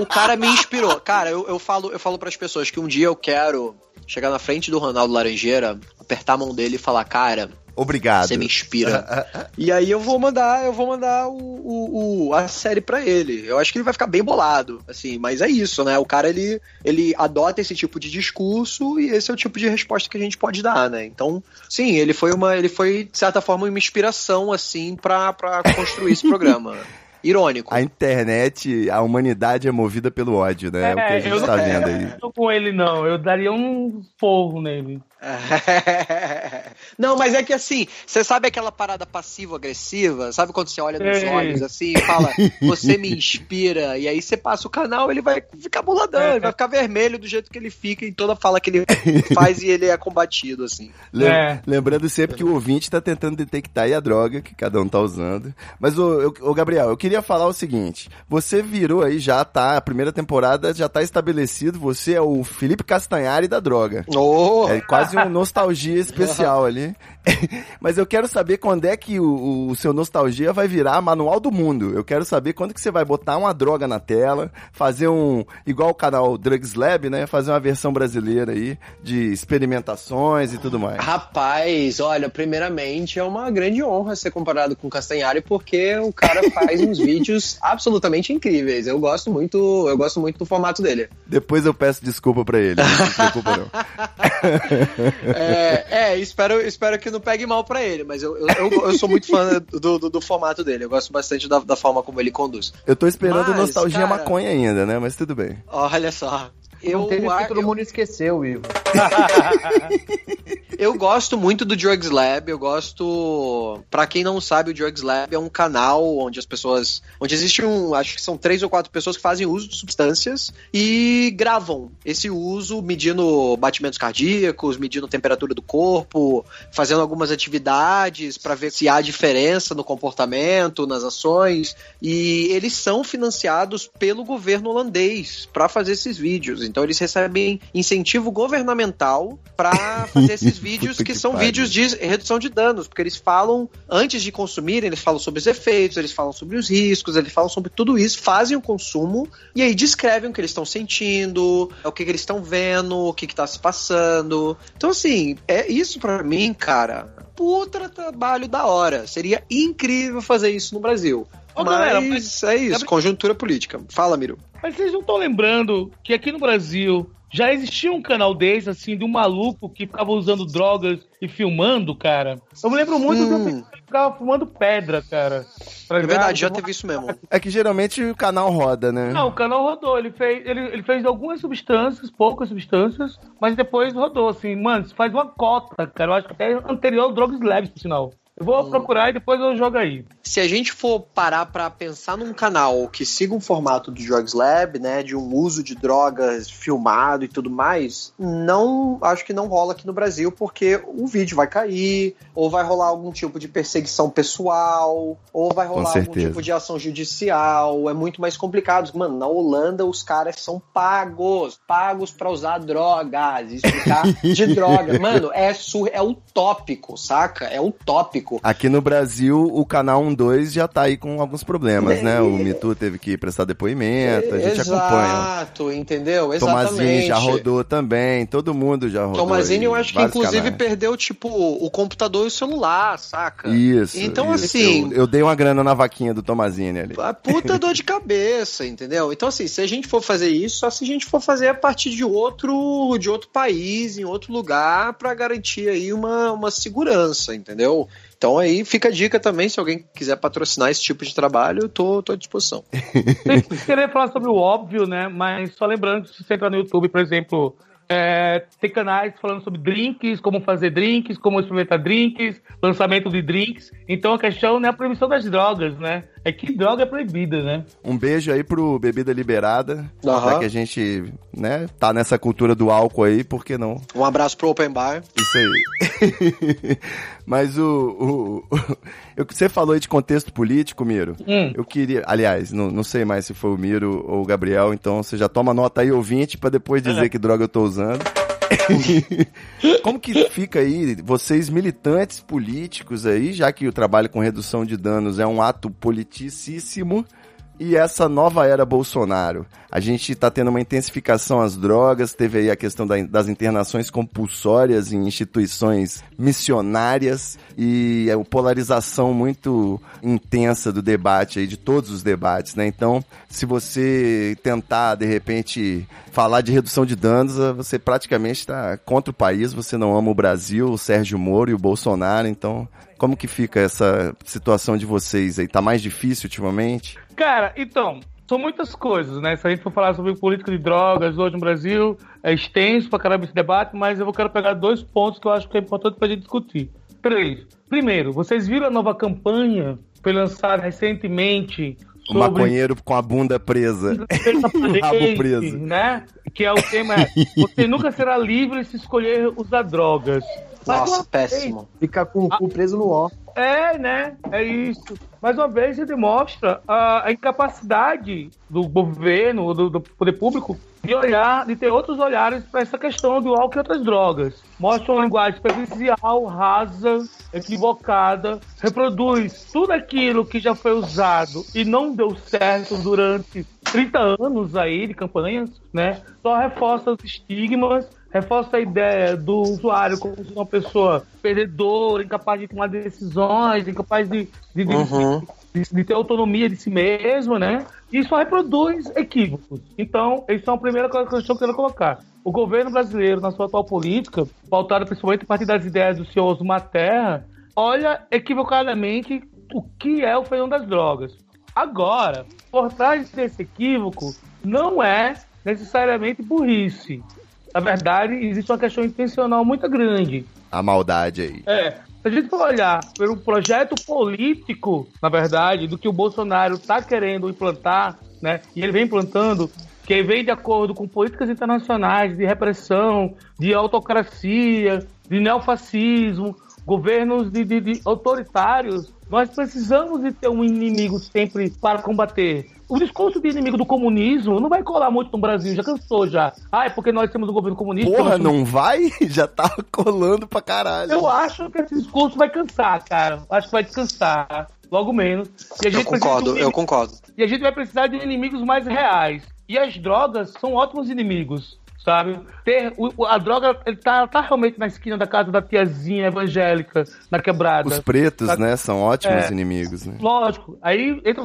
o cara me inspirou. Cara, eu, eu falo, eu falo para as pessoas que um dia eu quero chegar na frente do Ronaldo Laranjeira, apertar a mão dele e falar, cara, Obrigado. você me inspira. e aí eu vou mandar, eu vou mandar o, o- o- a série pra ele. Eu acho que ele vai ficar bem bolado, assim, mas é isso, né? O cara ele ele adota esse tipo de discurso e esse é o tipo de resposta que a gente pode dar, né? Então, sim, ele foi uma, ele foi de certa forma uma inspiração assim pra pra construir esse programa. Irônico. A internet, a humanidade é movida pelo ódio, né? É, o que a eu gente não tá vendo aí. tô com ele, não. Eu daria um fogo nele. Não, mas é que assim, você sabe aquela parada passivo-agressiva? Sabe quando você olha nos olhos assim e fala, você me inspira, e aí você passa o canal, ele vai ficar boladão, ele vai ficar vermelho do jeito que ele fica em toda fala que ele faz e ele é combatido, assim. É. Lembrando sempre que o ouvinte tá tentando detectar aí a droga que cada um tá usando. Mas, ô, Gabriel, eu queria falar o seguinte. Você virou aí, já tá, a primeira temporada já tá estabelecido, você é o Felipe Castanhari da droga. Oh! É quase uma nostalgia especial ali. Mas eu quero saber quando é que o, o seu nostalgia vai virar manual do mundo. Eu quero saber quando que você vai botar uma droga na tela, fazer um, igual o canal Drugs Lab, né? Fazer uma versão brasileira aí de experimentações e tudo mais. Rapaz, olha, primeiramente é uma grande honra ser comparado com o Castanhari porque o cara faz uns vídeos absolutamente incríveis. Eu gosto muito, eu gosto muito do formato dele. Depois eu peço desculpa pra ele. Não se preocupa não. É, é, espero, espero que não pegue mal pra ele, mas eu, eu, eu, eu sou muito fã do, do, do formato dele. Eu gosto bastante da, da forma como ele conduz. Eu tô esperando Mas, nostalgia cara- maconha ainda, né? Mas tudo bem. Olha só. Eu, Não teve a- porque todo eu- mundo esqueceu, Ivo. Eu gosto muito do Drugs Lab, eu gosto. Pra quem não sabe, o Drugs Lab é um canal onde as pessoas. onde existe um. acho que são três ou quatro pessoas que fazem uso de substâncias e gravam esse uso, medindo batimentos cardíacos, medindo temperatura do corpo, fazendo algumas atividades pra ver se há diferença no comportamento, nas ações. E eles são financiados pelo governo holandês pra fazer esses vídeos. Então eles recebem incentivo governamental pra fazer esses vídeos Puta que, que são vídeos de redução de danos, porque eles falam, antes de consumirem, eles falam sobre os efeitos, eles falam sobre os riscos, eles falam sobre tudo isso, fazem o consumo e aí descrevem o que eles estão sentindo, o que, que eles estão vendo, o que, que tá se passando. Então, assim, é isso pra mim, cara. Puta trabalho da hora. Seria incrível fazer isso no Brasil. Ô, mas, galera, é isso, conjuntura política. Fala, Miro. Mas vocês não estão lembrando que aqui no Brasil já existia um canal desse, assim, de um maluco que ficava usando drogas e filmando, cara? Eu me lembro muito Hum. de um que ficava fumando pedra, cara. É verdade, já teve isso mesmo. É que geralmente o canal roda, né? Não, o canal rodou. Ele fez, ele, ele fez algumas substâncias, poucas substâncias, mas depois rodou, assim. Mano, isso faz uma cota, cara. Eu acho que até anterior ao Drugs Labs, por sinal. Eu vou Hum. procurar e depois eu jogo aí. se a gente for parar pra pensar num canal que siga um formato do Drugs Lab, né, de um uso de drogas filmado e tudo mais, não, acho que não rola aqui no Brasil, porque o vídeo vai cair, ou vai rolar algum tipo de perseguição pessoal, ou vai rolar algum tipo de ação judicial, é muito mais complicado. Mano, na Holanda os caras são pagos, pagos pra usar drogas, explicar de droga. Mano, é, sur é utópico, saca? É utópico. Aqui no Brasil, o canal 12 já tá aí com alguns problemas, né? O Mitu teve que prestar depoimento, a gente Exato, acompanha. entendeu? Exatamente. Tomazini já rodou também, todo mundo já rodou. Tomazini, eu acho que inclusive canais. perdeu, tipo, o computador e o celular, saca? Isso. Então, isso. assim, Eu, eu dei uma grana na vaquinha do Tomazini ali. a puta dor de cabeça, entendeu? Então, assim, se a gente for fazer isso, só se a gente for fazer a partir de outro, de outro país, em outro lugar, pra garantir aí uma, uma segurança, entendeu? Então aí fica a dica também, se alguém quiser patrocinar esse tipo de trabalho, eu tô, tô à disposição. Sem querer falar sobre o óbvio, né? Mas só lembrando que se você entrar no YouTube, por exemplo, é, tem canais falando sobre drinks, como fazer drinks, como experimentar drinks, lançamento de drinks. Então a questão não é a proibição das drogas, né? É que droga é proibida, né? Um beijo aí pro Bebida Liberada. Aham. Já que a gente, né, tá nessa cultura do álcool aí, por que não? Um abraço pro Open Bar. Isso aí. Mas o, o, o- Você falou aí de contexto político, Miro. Hum. Eu queria. Aliás, não, não sei mais se foi o Miro ou o Gabriel, então você já toma nota aí, ouvinte, pra depois dizer que droga eu tô usando. Como que fica aí, vocês militantes políticos aí, já que o trabalho com redução de danos é um ato politicíssimo, e essa nova era Bolsonaro? A gente está tendo uma intensificação às drogas, teve aí a questão da- das internações compulsórias em instituições missionárias e a polarização muito intensa do debate aí, de todos os debates, né? Então, se você tentar, de repente, falar de redução de danos, você praticamente está contra o país, você não ama o Brasil, o Sérgio Moro e o Bolsonaro, então... Como que fica essa situação de vocês aí? Tá mais difícil ultimamente? Cara, então, são muitas coisas, né? Se a gente for falar sobre política de drogas hoje no Brasil, é extenso pra caramba esse debate, mas eu vou quero pegar dois pontos que eu acho que é importante pra gente discutir. Três. Primeiro, vocês viram a nova campanha que foi lançada recentemente O maconheiro com a bunda presa. o rabo preso. né? Que é o tema é, você nunca será livre se escolher usar drogas. Mas Nossa, péssimo. Fica com o cu preso no ó. é, né? É isso. Mais uma vez, ele demonstra a, a incapacidade do governo, do, do poder público, de olhar, de ter outros olhares para essa questão do álcool e outras drogas. Mostra uma linguagem superficial, rasa, equivocada, reproduz tudo aquilo que já foi usado e não deu certo durante 30 anos aí de campanhas, né? Só reforça os estigmas reforça a ideia do usuário como uma pessoa perdedora, incapaz de tomar decisões, incapaz de, de, de- Uhum. de- de ter autonomia de si mesmo, né? E só reproduz equívocos. Então, isso é uma primeira coisa que eu quero colocar. O governo brasileiro, na sua atual política, pautada principalmente a partir das ideias do senhor Osmar Terra, olha equivocadamente o que é o fenômeno das drogas. Agora, por trás desse equívoco, não é necessariamente burrice. Na verdade, existe uma questão intencional muito grande. A maldade aí. É, se a gente for olhar pelo projeto político, na verdade, do que o Bolsonaro está querendo implantar, né? E ele vem implantando, que vem de acordo com políticas internacionais de repressão, de autocracia, de neofascismo, governos de, de- de autoritários, nós precisamos de ter um inimigo sempre para combater. O discurso de inimigo do comunismo não vai colar muito no Brasil, já cansou já. Ah, é porque nós temos um governo comunista. Porra, temos- não vai? Já tá colando pra caralho. eu acho que esse discurso vai cansar, cara. Acho que vai descansar. Logo menos. E a Eu gente precisa concordo, eu concordo. E a gente vai precisar de inimigos mais reais. E as drogas são ótimos inimigos, sabe? Ter, o- a droga ele tá, tá realmente na esquina da casa da tiazinha evangélica, na quebrada. Os pretos, Sabe? né, são ótimos É. inimigos, né? Lógico, aí entra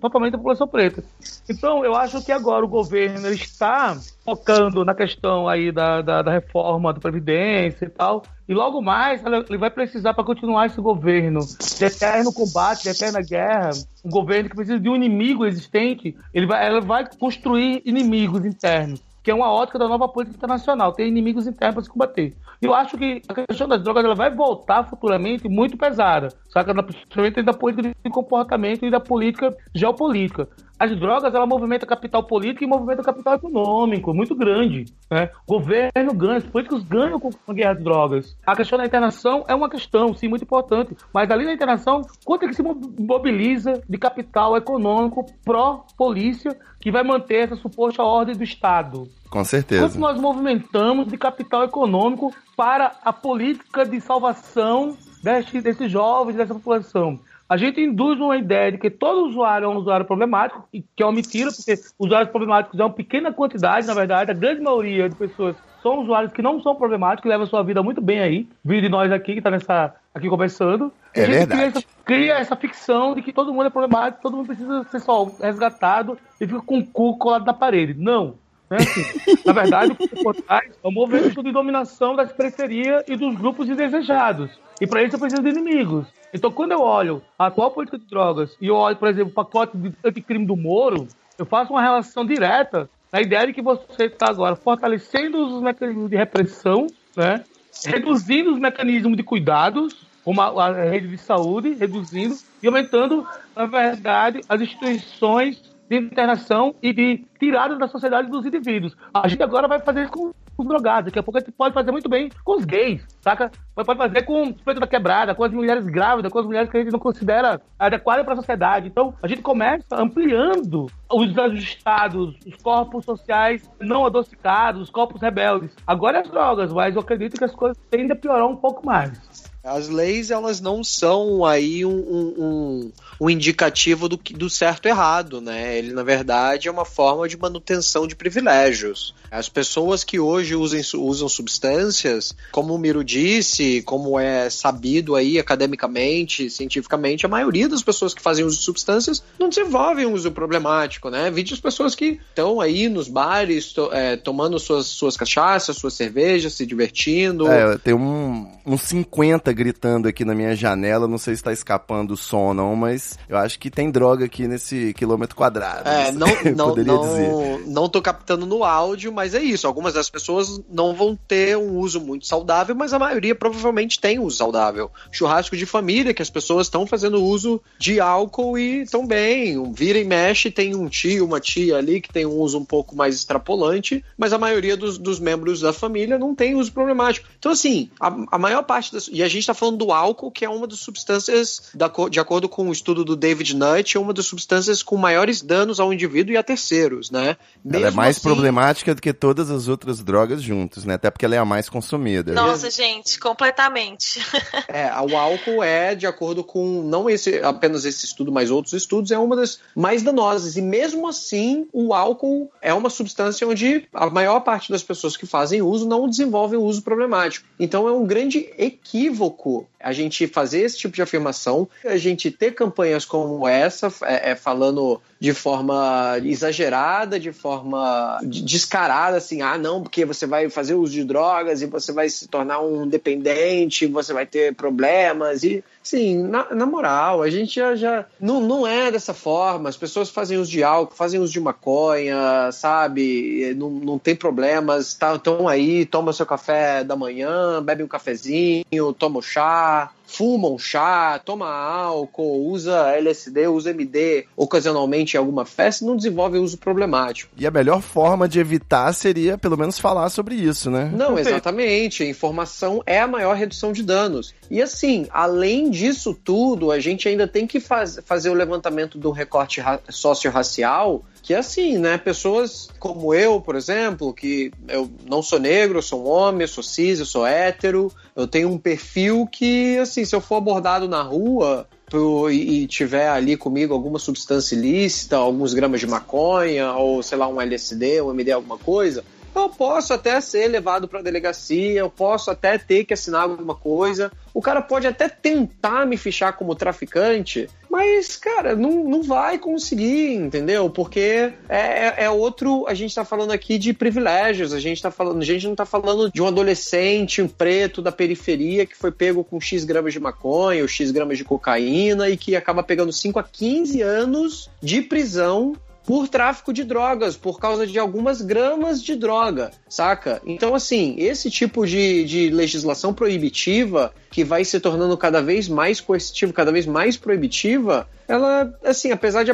totalmente a população preta. Então, eu acho que agora o governo está focando na questão aí da, da, da reforma da Previdência e tal. E logo mais, ele vai precisar para continuar esse governo de eterno combate, de eterna guerra, um governo que precisa de um inimigo existente, ele vai, ela vai construir inimigos internos que é uma ótica da nova política internacional, ter inimigos internos para se combater. Eu acho que a questão das drogas ela vai voltar futuramente muito pesada, saca? Principalmente da política de comportamento e da política geopolítica. As drogas, ela movimenta capital político e movimenta capital econômico, muito grande. Né? Governo ganha, os políticos ganham com a guerra de drogas. A questão da internação é uma questão, sim, muito importante. Mas ali na internação, quanto é que se mo- mobiliza de capital econômico pró-polícia que vai manter essa suposta ordem do Estado? Com certeza. Quanto nós movimentamos de capital econômico para a política de salvação deste, desses jovens, dessa população? A gente induz uma ideia de que todo usuário é um usuário problemático, e que é uma mentira, porque usuários problemáticos é uma pequena quantidade, na verdade, a grande maioria de pessoas são usuários que não são problemáticos, que levam a sua vida muito bem aí, vindo de nós aqui, que está nessa, aqui conversando. É verdade. Cria essa, cria essa ficção de que todo mundo é problemático, todo mundo precisa ser só resgatado e fica com o cu colado na parede. Não. Não é assim. Na verdade, o que por trás é um movimento de dominação das periferias e dos grupos indesejados. E para isso eu preciso de inimigos. Então, quando eu olho a atual política de drogas e eu olho, por exemplo, o pacote de anticrime do Moro, eu faço uma relação direta na ideia de que você está agora fortalecendo os mecanismos de repressão, né? reduzindo os mecanismos de cuidados, como a, a rede de saúde, reduzindo e aumentando, na verdade, as instituições de internação e de tirada da sociedade dos indivíduos. A gente agora vai fazer isso com os drogados, daqui a pouco a gente pode fazer muito bem com os gays. saca? Pode fazer com o peito da quebrada, com as mulheres grávidas, com as mulheres que a gente não considera adequadas para a sociedade. Então, a gente começa ampliando os ajustados, os corpos sociais não adocicados, os corpos rebeldes. Agora é as drogas, mas eu acredito que as coisas tendem a piorar um pouco mais. As leis, elas não são aí um, um, um, um indicativo do, do certo e errado, né? Ele, na verdade, é uma forma de manutenção de privilégios. As pessoas que hoje usem, usam substâncias, como o Miro disse, como é sabido aí academicamente, cientificamente, a maioria das pessoas que fazem uso de substâncias não desenvolvem um uso problemático, né? Vide as pessoas que estão aí nos bares, to- é, tomando suas, suas cachaças, suas cervejas, se divertindo. É, tem um, uns 50 gritando aqui na minha janela, não sei se tá escapando o som ou não, mas eu acho que tem droga aqui nesse quilômetro quadrado. É, não, não, Poderia dizer. não, não tô captando no áudio, mas é isso. Algumas das pessoas não vão ter um uso muito saudável, mas a maioria provavelmente tem uso saudável. Churrasco de família, que as pessoas estão fazendo uso de álcool e estão bem. Vira e mexe, tem um tio, uma tia ali que tem um uso um pouco mais extrapolante, mas a maioria dos, dos membros da família não tem uso problemático. Então, assim, a, a maior parte das. E a gente está falando do álcool, que é uma das substâncias, da de acordo com o estudo do David Nutt, é uma das substâncias com maiores danos ao indivíduo e a terceiros, né? Ela é Mesmo mais assim- problemática do que todas as outras drogas juntas, né? Até porque ela é a mais consumida. Nossa, gente, completamente. É, o álcool é, de acordo com não esse, apenas esse estudo, mas outros estudos, é uma das mais danosas. E mesmo assim, o álcool é uma substância onde a maior parte das pessoas que fazem uso não desenvolvem o uso problemático. Então é um grande equívoco a gente fazer esse tipo de afirmação, a gente ter campanhas como essa, é, é, falando de forma exagerada, de forma de- descarada, assim, ah, não, porque você vai fazer uso de drogas e você vai se tornar um dependente, você vai ter problemas e Sim, na, na moral, a gente já, já não, não é dessa forma. As pessoas fazem uso de álcool, fazem uso de maconha, sabe? Não, não tem problemas, estão aí, toma seu café da manhã, bebe um cafezinho, toma um chá, fuma um chá, toma álcool, usa LSD, usa MD ocasionalmente em alguma festa, não desenvolve uso problemático. E a melhor forma de evitar seria, pelo menos, falar sobre isso, né? Não, exatamente. A informação é a maior redução de danos. E assim, além disso tudo, a gente ainda tem que faz, fazer o levantamento do recorte ra- socio-racial, que é assim, né? Pessoas como eu, por exemplo, que eu não sou negro, eu sou um homem, eu sou cis, eu sou hétero, eu tenho um perfil que, assim, se eu for abordado na rua, pro- e, e tiver ali comigo alguma substância ilícita, alguns gramas de maconha, ou sei lá, um LSD, um MD, alguma coisa, eu posso até ser levado para delegacia, eu posso até ter que assinar alguma coisa. O cara pode até tentar me fichar como traficante, mas, cara, não, não vai conseguir, entendeu? Porque é, é- é outro. A gente tá falando aqui de privilégios, a gente tá falando. A gente não tá falando de um adolescente, um preto da periferia que foi pego com X gramas de maconha ou X gramas de cocaína e que acaba pegando 5 a 15 anos de prisão por tráfico de drogas, por causa de algumas gramas de droga, saca? Então, assim, esse tipo de, de legislação proibitiva, que vai se tornando cada vez mais coercitiva, cada vez mais proibitiva, ela, assim, apesar de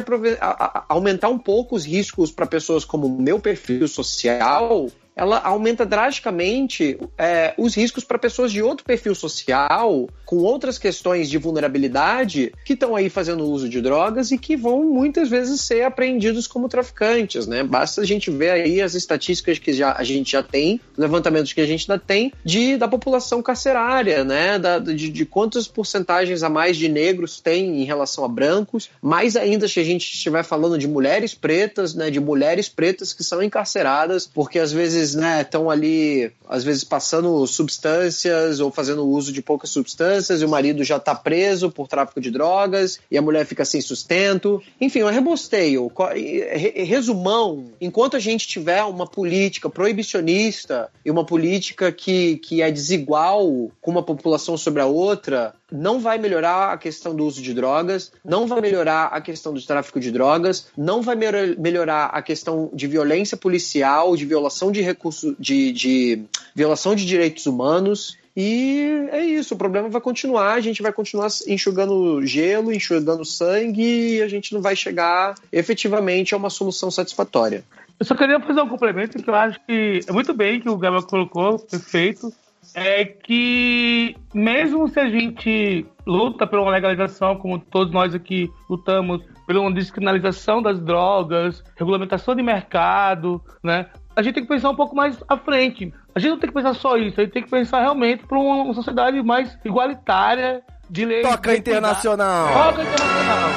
aumentar um pouco os riscos para pessoas como meu perfil social, ela aumenta drasticamente é, os riscos para pessoas de outro perfil social, com outras questões de vulnerabilidade, que estão aí fazendo uso de drogas e que vão muitas vezes ser apreendidos como traficantes, né? Basta a gente ver aí as estatísticas que já, a gente já tem, levantamentos que a gente ainda tem, de, da população carcerária, né? Da, de, de quantas porcentagens a mais de negros tem em relação a brancos, mais ainda se a gente estiver falando de mulheres pretas, né? De mulheres pretas que são encarceradas, porque às vezes, né, estão ali, às vezes passando substâncias ou fazendo uso de poucas substâncias e o marido já tá preso por tráfico de drogas e a mulher fica sem sustento. Enfim, eu rebosteio. Resumão, enquanto a gente tiver uma política proibicionista e uma política que, que é desigual com uma população sobre a outra, não vai melhorar a questão do uso de drogas, não vai melhorar a questão do tráfico de drogas, não vai melhor- melhorar a questão de violência policial, de violação de recursos, de, de violação de direitos humanos. E é isso, o problema vai continuar, a gente vai continuar enxugando gelo, enxugando sangue e a gente não vai chegar efetivamente a uma solução satisfatória. Eu só queria fazer um complemento que eu acho que é muito bem que o Gabriel colocou, perfeito. É que mesmo se a gente luta por uma legalização, como todos nós aqui lutamos, pela uma descriminalização das drogas, regulamentação de mercado, né? A gente tem que pensar um pouco mais à frente. A gente não tem que pensar só isso, a gente tem que pensar realmente para uma sociedade mais igualitária, de lei. Toca de internacional. Toca internacional.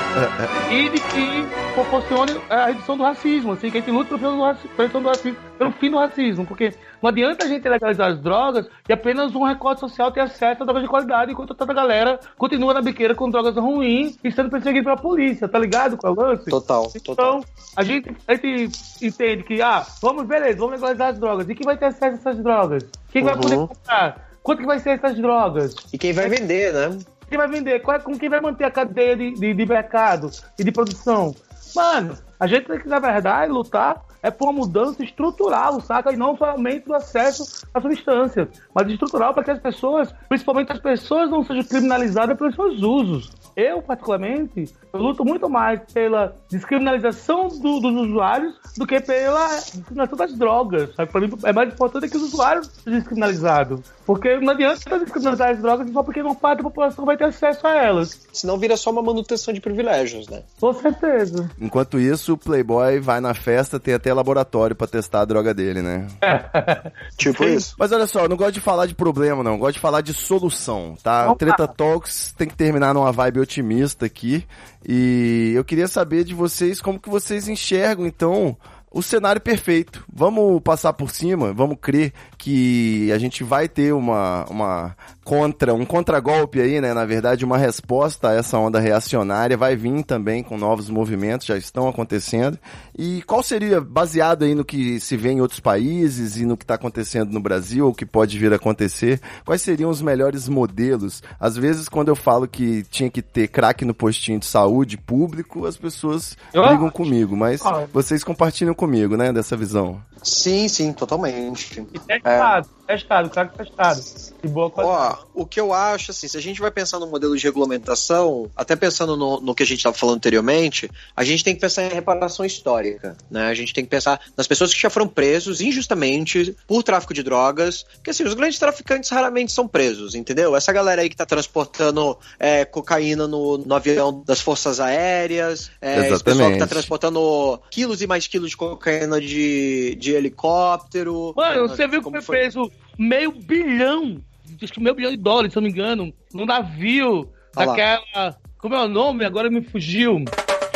e de que proporcione a redução do racismo, assim, que a gente luta pelo, pela redução do racismo, pelo fim do racismo, porque não adianta a gente legalizar as drogas e apenas um recorte social ter acesso a drogas de qualidade, enquanto toda a galera continua na biqueira com drogas ruins e sendo perseguido pela polícia, tá ligado com o lance? Total, total. Então, a gente, a gente entende que, ah, vamos, beleza, vamos legalizar as drogas. E quem vai ter acesso a essas drogas? Quem vai Uhum. poder comprar? Quanto que vai ser essas drogas? E quem vai vender, né? Quem vai vender? Qual é- com quem vai manter a cadeia de, de, de mercado e de produção? Mano, a gente tem que, na verdade, lutar é por uma mudança estrutural, saca? E não somente do acesso à substância, mas estrutural para que as pessoas, principalmente as pessoas, não sejam criminalizadas pelos seus usos. Eu, particularmente, eu luto muito mais pela descriminalização do- dos usuários do que pela descriminalização das drogas. Sabe? Para mim, é mais importante que os usuários sejam descriminalizados. Porque não adianta descriminalizar as drogas só porque uma parte da população vai ter acesso a elas. Senão vira só uma manutenção de privilégios, né? Com certeza. Enquanto isso, o Playboy vai na festa, tem até laboratório pra testar a droga dele, né? Tipo isso. Mas olha só, eu não gosto de falar de problema, não. Eu gosto de falar de solução, tá? Vamos Treta. Talks tem que terminar numa vibe otimista aqui. E eu queria saber de vocês como que vocês enxergam, então, o cenário perfeito. Vamos passar por cima, vamos crer que a gente vai ter uma, uma contra, um contragolpe aí, né? Na verdade, uma resposta a essa onda reacionária vai vir também com novos movimentos, já estão acontecendo. E qual seria, baseado aí no que se vê em outros países e no que está acontecendo no Brasil, ou que pode vir a acontecer, quais seriam os melhores modelos? Às vezes, quando eu falo que tinha que ter craque no postinho de saúde público, as pessoas Eu brigam comigo, mas Ah. vocês compartilham comigo, né, dessa visão. Sim, sim, totalmente. E testado, testado, claro que testado. De boa qualidade. Ó, o que eu acho, assim, se a gente vai pensar no modelo de regulamentação, até pensando no, no que a gente estava falando anteriormente, a gente tem que pensar em reparação histórica, né? A gente tem que pensar nas pessoas que já foram presos injustamente por tráfico de drogas, porque assim, os grandes traficantes raramente são presos, entendeu? Essa galera aí que tá transportando é, cocaína no, no avião das forças aéreas, é, esse pessoal que tá transportando quilos e mais quilos de cocaína de, de helicóptero. Mano, você viu que Como foi preso meio bilhão, acho que meio bilhão de dólares, se eu não me engano, num navio Ah lá. daquela. Como é o nome? Agora me fugiu.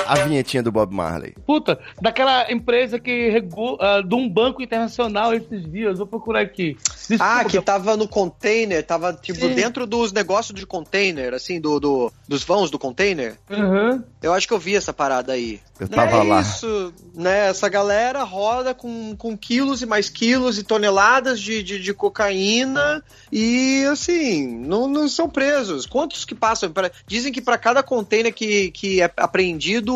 A vinhetinha do Bob Marley. Puta, daquela empresa que regula. de um banco internacional esses dias, vou procurar aqui. Desculpa, Ah, que eu- tava no container, tava tipo Sim. dentro dos negócios de container, assim, do, do- dos vãos do container. Uhum. Eu acho que eu vi essa parada aí. Eu tava é lá. isso, né? Essa galera roda com, com quilos e mais quilos e toneladas de, de, de cocaína e, assim, não, não são presos. Quantos que passam? Pra- dizem que para cada container que, que é apreendido,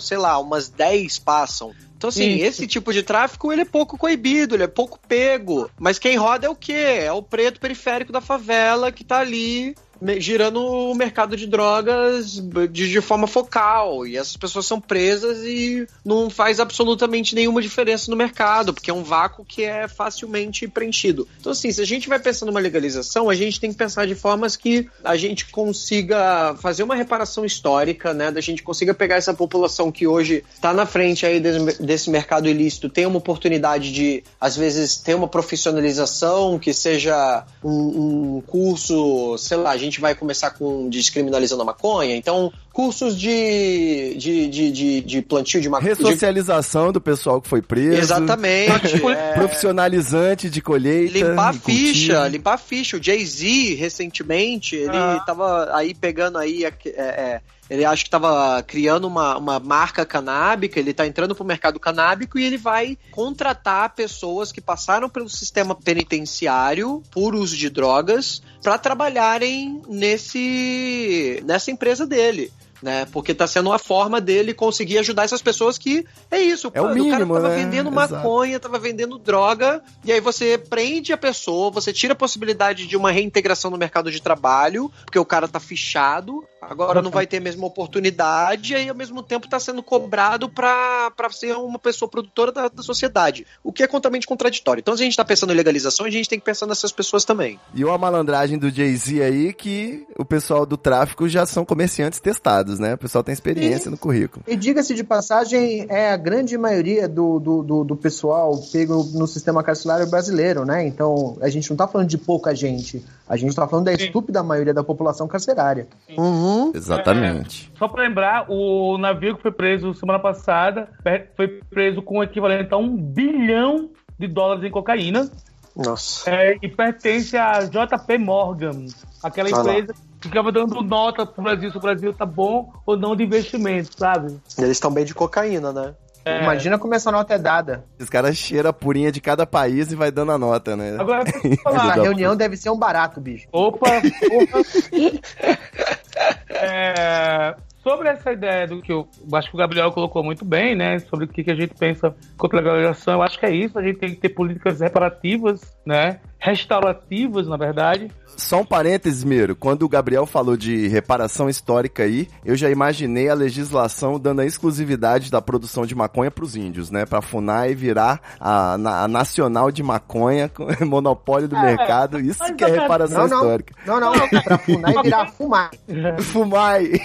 sei lá, umas 10 passam. Então, assim, Isso. esse tipo de tráfico, ele é pouco coibido, ele é pouco pego. Mas quem roda é o quê? É o preto periférico da favela que tá ali girando o mercado de drogas de, de forma focal. E essas pessoas são presas e não faz absolutamente nenhuma diferença no mercado, porque é um vácuo que é facilmente preenchido. Então, assim, se a gente vai pensar numa legalização, a gente tem que pensar de formas que a gente consiga fazer uma reparação histórica, né? Da gente consiga pegar essa população que hoje está na frente aí desse, desse mercado ilícito, tem uma oportunidade de, às vezes, ter uma profissionalização, que seja um, um curso, sei lá, a gente vai começar com descriminalizando a maconha, então cursos de, de, de, de, de plantio de maconha. Ressocialização do pessoal que foi preso. Exatamente. é. Profissionalizante de colheita. Limpar a ficha, cultivo. limpar a ficha. O Jay-Z, recentemente, ele Ah. tava aí pegando aí. é, é, ele acho que tava criando uma, uma marca canábica, ele tá entrando pro mercado canábico e ele vai contratar pessoas que passaram pelo sistema penitenciário por uso de drogas para trabalharem nesse nessa empresa dele. Né? Porque tá sendo uma forma dele conseguir ajudar essas pessoas que é isso. É o cara mínimo, tava né? vendendo Exato. maconha, tava vendendo droga, e aí você prende a pessoa, você tira a possibilidade de uma reintegração no mercado de trabalho, porque o cara tá fichado, agora não vai ter a mesma oportunidade, e aí ao mesmo tempo tá sendo cobrado pra, pra ser uma pessoa produtora da, da sociedade. O que é totalmente contraditório. Então, se a gente tá pensando em legalização, a gente tem que pensar nessas pessoas também. E uma malandragem do Jay-Z aí que o pessoal do tráfico já são comerciantes testados, né? O pessoal tem experiência no currículo. E diga-se de passagem, é a grande maioria do, do, do, do pessoal pego no sistema carcerário brasileiro, né? Então, a gente não tá falando de pouca gente. A gente tá falando da estúpida maioria da população carcerária. Uhum. Exatamente. Só pra lembrar, o navio que foi preso semana passada foi preso com o equivalente a um bilhão de dólares em cocaína Nossa. é, e pertence a JP Morgan, aquela Ah lá. empresa que ficava dando nota pro Brasil se o Brasil tá bom ou não de investimento, sabe? Eles estão bem de cocaína, né? É. Imagina como essa nota é dada. Os caras cheiram a purinha de cada país e vai dando a nota, né? Agora, Essa falar. da reunião deve ser um barato, bicho. Opa, opa. É, sobre essa ideia do que eu acho que o Gabriel colocou muito bem, né? Sobre o que, que a gente pensa contra a legalização, eu acho que é isso. A gente tem que ter políticas reparativas, né? Restaurativas, na verdade. Só um parênteses, Miro. Quando o Gabriel falou de reparação histórica aí, eu já imaginei a legislação dando a exclusividade da produção de maconha pros índios, né? Pra funar e virar a, na- a nacional de maconha, com monopólio do É, mercado. Isso que é reparação Não, não. histórica. Não, não. Pra funar e virar fumar. Fumai.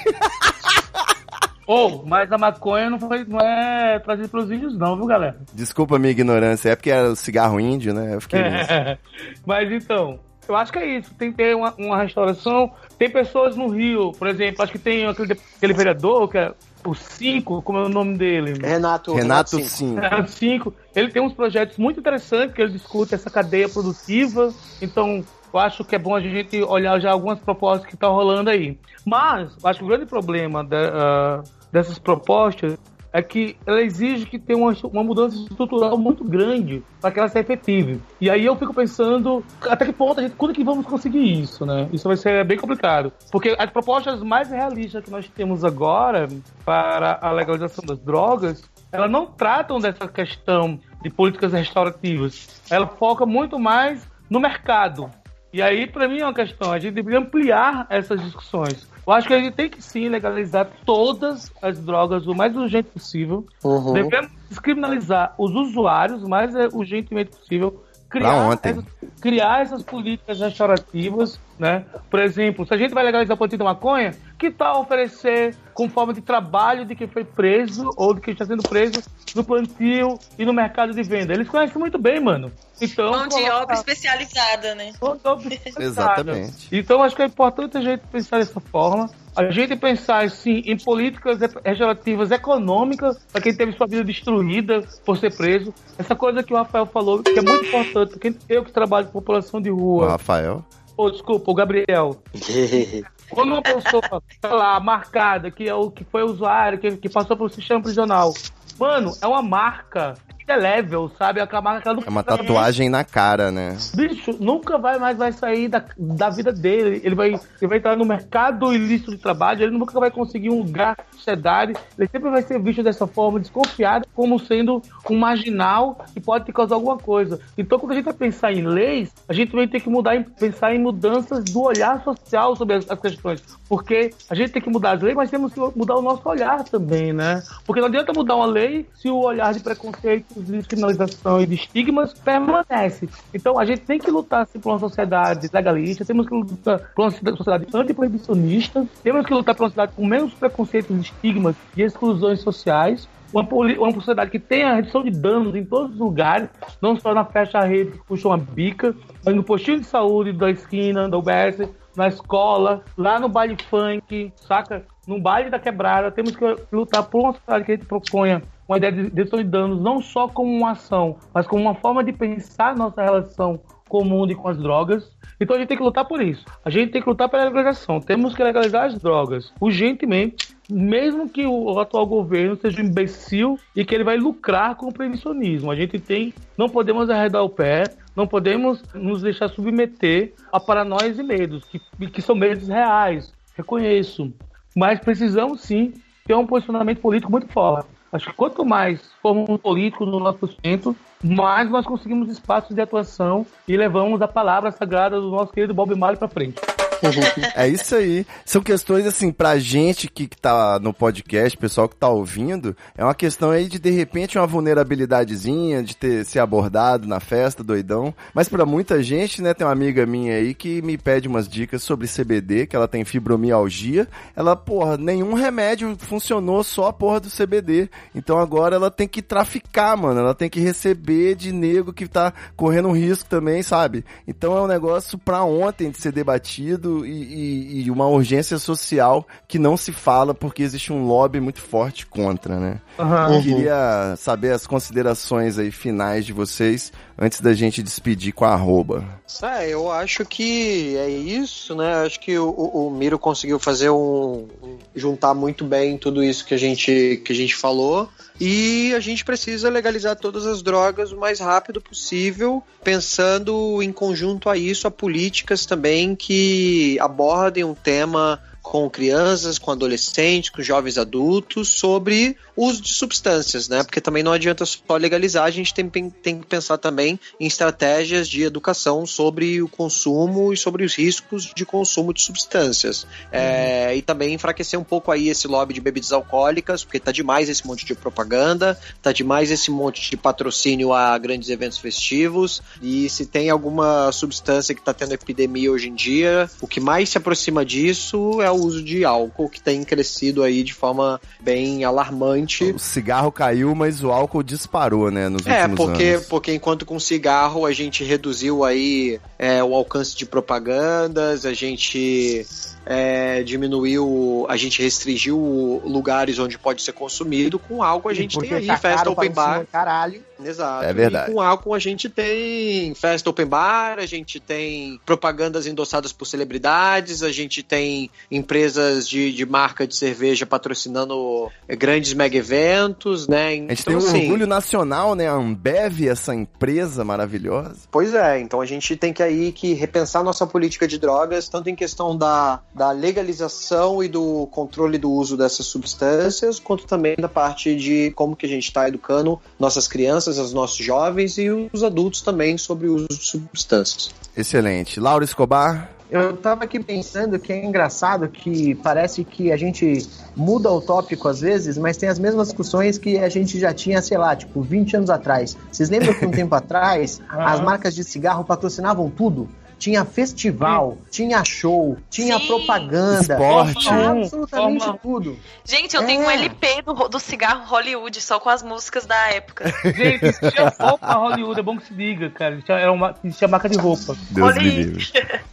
Ou, mas a maconha não, foi, não é trazida pelos índios, não, viu, galera? Desculpa a minha ignorância. É porque era o cigarro índio, né? Eu fiquei nisso. Mas então, eu acho que é isso. Tem que ter uma, uma restauração. Tem pessoas no Rio, por exemplo, acho que tem aquele, aquele vereador, que é o Cinco, como é o nome dele? Renato, Renato. É, Cinco. Ele tem uns projetos muito interessantes que ele discute essa cadeia produtiva. Então, eu acho que é bom a gente olhar já algumas propostas que estão rolando aí. Mas, acho que o grande problema ah, dessas propostas é que ela exige que tenha uma, uma mudança estrutural muito grande para que ela seja efetiva. E aí eu fico pensando até que ponto a gente, quando que vamos conseguir isso, né? Isso vai ser bem complicado. Porque as propostas mais realistas que nós temos agora para a legalização das drogas, elas não tratam dessa questão de políticas restaurativas. Ela foca muito mais no mercado. E aí, para mim, é uma questão. A gente deveria ampliar essas discussões. Eu acho que a gente tem que sim legalizar todas as drogas o mais urgente possível. Uhum. Devemos descriminalizar os usuários o mais urgentemente possível. Criar, ontem. essas, criar essas políticas restaurativas, né? Por exemplo, se a gente vai legalizar o plantio da maconha, que tal oferecer com forma de trabalho de quem foi preso ou de quem está sendo preso no plantio e no mercado de venda? Eles conhecem muito bem, mano. Então, Mão de obra especializada, né? Mão de obra especializada. Exatamente. Então acho que é importante a gente pensar dessa forma. A gente pensar, sim, em políticas restaurativas econômicas para quem teve sua vida destruída por ser preso. Essa coisa que o Rafael falou, que é muito importante, porque eu que trabalho com população de O rua, Rafael. ou desculpa, o Gabriel, quando uma pessoa tá lá marcada, que é o que foi usuário, que, que passou pelo sistema prisional, mano, é uma marca indelével, sabe? É aquela marca que ela É uma tatuagem na cara, né? Bicho, nunca vai mais vai sair da, da vida dele. Ele vai, ele vai entrar no mercado ilícito de trabalho, ele nunca vai conseguir um lugar sociedade. Ele sempre vai ser visto dessa forma, desconfiado, como sendo um marginal que pode te causar alguma coisa. Então, quando a gente vai pensar em leis, a gente vai ter que mudar, em- pensar em mudanças do olhar social sobre as, as questões. Porque a gente tem que mudar as leis, mas temos que mudar o nosso olhar também, né? Porque não adianta mudar uma lei se o olhar de preconceito, de discriminação e de estigmas permanece. Então a gente tem que lutar assim, por uma sociedade legalista, temos que lutar por uma sociedade antiproibicionista, temos que lutar por uma sociedade com menos preconceitos, estigmas e exclusões sociais. Uma, uma sociedade que tenha redução de danos em todos os lugares, não só na fecha-rede que puxa uma bica, mas no postinho de saúde da esquina, da UBS, na escola, lá no baile funk, saca? No baile da quebrada, temos que lutar por uma sociedade que a gente proponha uma ideia de redução danos, não só como uma ação, mas como uma forma de pensar nossa relação com o mundo e com as drogas. Então a gente tem que lutar por isso. A gente tem que lutar pela legalização. Temos que legalizar as drogas urgentemente, mesmo que o atual governo seja um imbecil e que ele vai lucrar com o proibicionismo. A gente tem, não podemos arredar o pé, não podemos nos deixar submeter a paranoias e medos, que, que são medos reais. Reconheço. mas precisamos sim ter um posicionamento político muito forte. Acho que quanto mais formos políticos no nosso centro, mais nós conseguimos espaços de atuação e levamos a palavra sagrada do nosso querido Bob Marley para frente. É isso aí. São questões, assim, pra gente que, que tá no podcast, pessoal que tá ouvindo, é uma questão aí de, de repente, uma vulnerabilidadezinha, de ter ser abordado na festa, doidão. Mas pra muita gente, né, tem uma amiga minha aí que me pede umas dicas sobre CBD, que ela tem fibromialgia. Ela, porra, nenhum remédio funcionou, só a porra do CBD. Então agora ela tem que traficar, mano. Ela tem que receber de nego que tá correndo um risco também, sabe? Então é um negócio pra ontem de ser debatido e, e- e uma urgência social que não se fala porque existe um lobby muito forte contra, né? Aham. Eu queria saber as considerações aí finais de vocês antes da gente despedir com a arroba. É, eu acho que é isso, né? Acho que o, o- o Miro conseguiu fazer um, um- juntar muito bem tudo isso que a gente que a gente falou. E a gente precisa legalizar todas as drogas o mais rápido possível, pensando em conjunto a isso a políticas também que abordem um tema com crianças, com adolescentes, com jovens adultos, sobre uso de substâncias, né? Porque também não adianta só legalizar, a gente tem, tem que pensar também em estratégias de educação sobre o consumo e sobre os riscos de consumo de substâncias. É, e também enfraquecer um pouco aí esse lobby de bebidas alcoólicas, porque tá demais esse monte de propaganda, tá demais esse monte de patrocínio a grandes eventos festivos, e se tem alguma substância que tá tendo epidemia hoje em dia, o que mais se aproxima disso é o uso de álcool, que tem crescido aí de forma bem alarmante. O cigarro caiu, mas o álcool disparou, né, nos É, porque, anos. porque enquanto com cigarro a gente reduziu aí é, o alcance de propagandas, a gente é, diminuiu, a gente restringiu lugares onde pode ser consumido, com álcool a gente tem Porque aí tá festa open bar. Caralho. Exato. É verdade. E com álcool a gente tem festa open bar, a gente tem propagandas endossadas por celebridades, a gente tem empresas de, de marca de cerveja patrocinando grandes mega eventos, né? A gente Então, tem um assim, orgulho nacional, né? A Ambev, essa empresa maravilhosa. Pois é, então a gente tem que aí que repensar nossa política de drogas, tanto em questão da, da legalização e do controle do uso dessas substâncias, quanto também da parte de como que a gente está educando nossas crianças, os nossos jovens e os adultos também sobre o uso de substâncias. Excelente. Laura Escobar, Eu tava aqui pensando que é engraçado que parece que a gente muda o tópico às vezes, mas tem as mesmas discussões que a gente já tinha, sei lá, tipo, 20 anos atrás. Vocês lembram que um tempo atrás as marcas de cigarro patrocinavam tudo? Tinha festival, tinha show, tinha Sim. propaganda, Esporte. tinha absolutamente Fórmula- tudo. Gente, eu tenho um É. LP do, do cigarro Hollywood, só com as músicas da época. Gente, existia roupa Hollywood, é bom que se diga, cara. Existia, era uma, existia marca de roupa. Deus Olha me livre.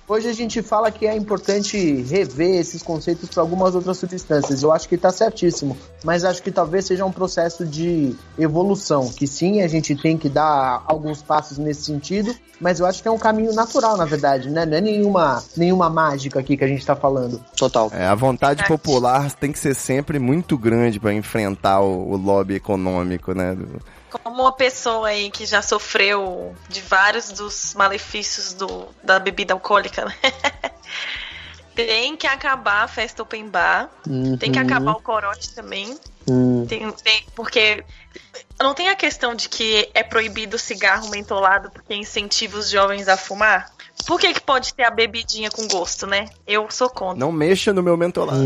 Hoje a gente fala que é importante rever esses conceitos para algumas outras substâncias. Eu acho que está certíssimo, mas acho que talvez seja um processo de evolução, que sim, a gente tem que dar alguns passos nesse sentido, mas eu acho que é um caminho natural, na verdade, né? Não é nenhuma, nenhuma mágica aqui que a gente está falando. Total. É, a vontade popular tem que ser sempre muito grande para enfrentar o, o lobby econômico, né? Como uma pessoa aí que já sofreu de vários dos malefícios do, da bebida alcoólica, né? Tem que acabar a festa open bar, tem que acabar o corote também. Tem, tem- porque não tem a questão de que é proibido o cigarro mentolado porque incentiva os jovens a fumar? Por que, que pode ter a bebidinha com gosto, né? Eu sou contra. Não mexa no meu mentolado.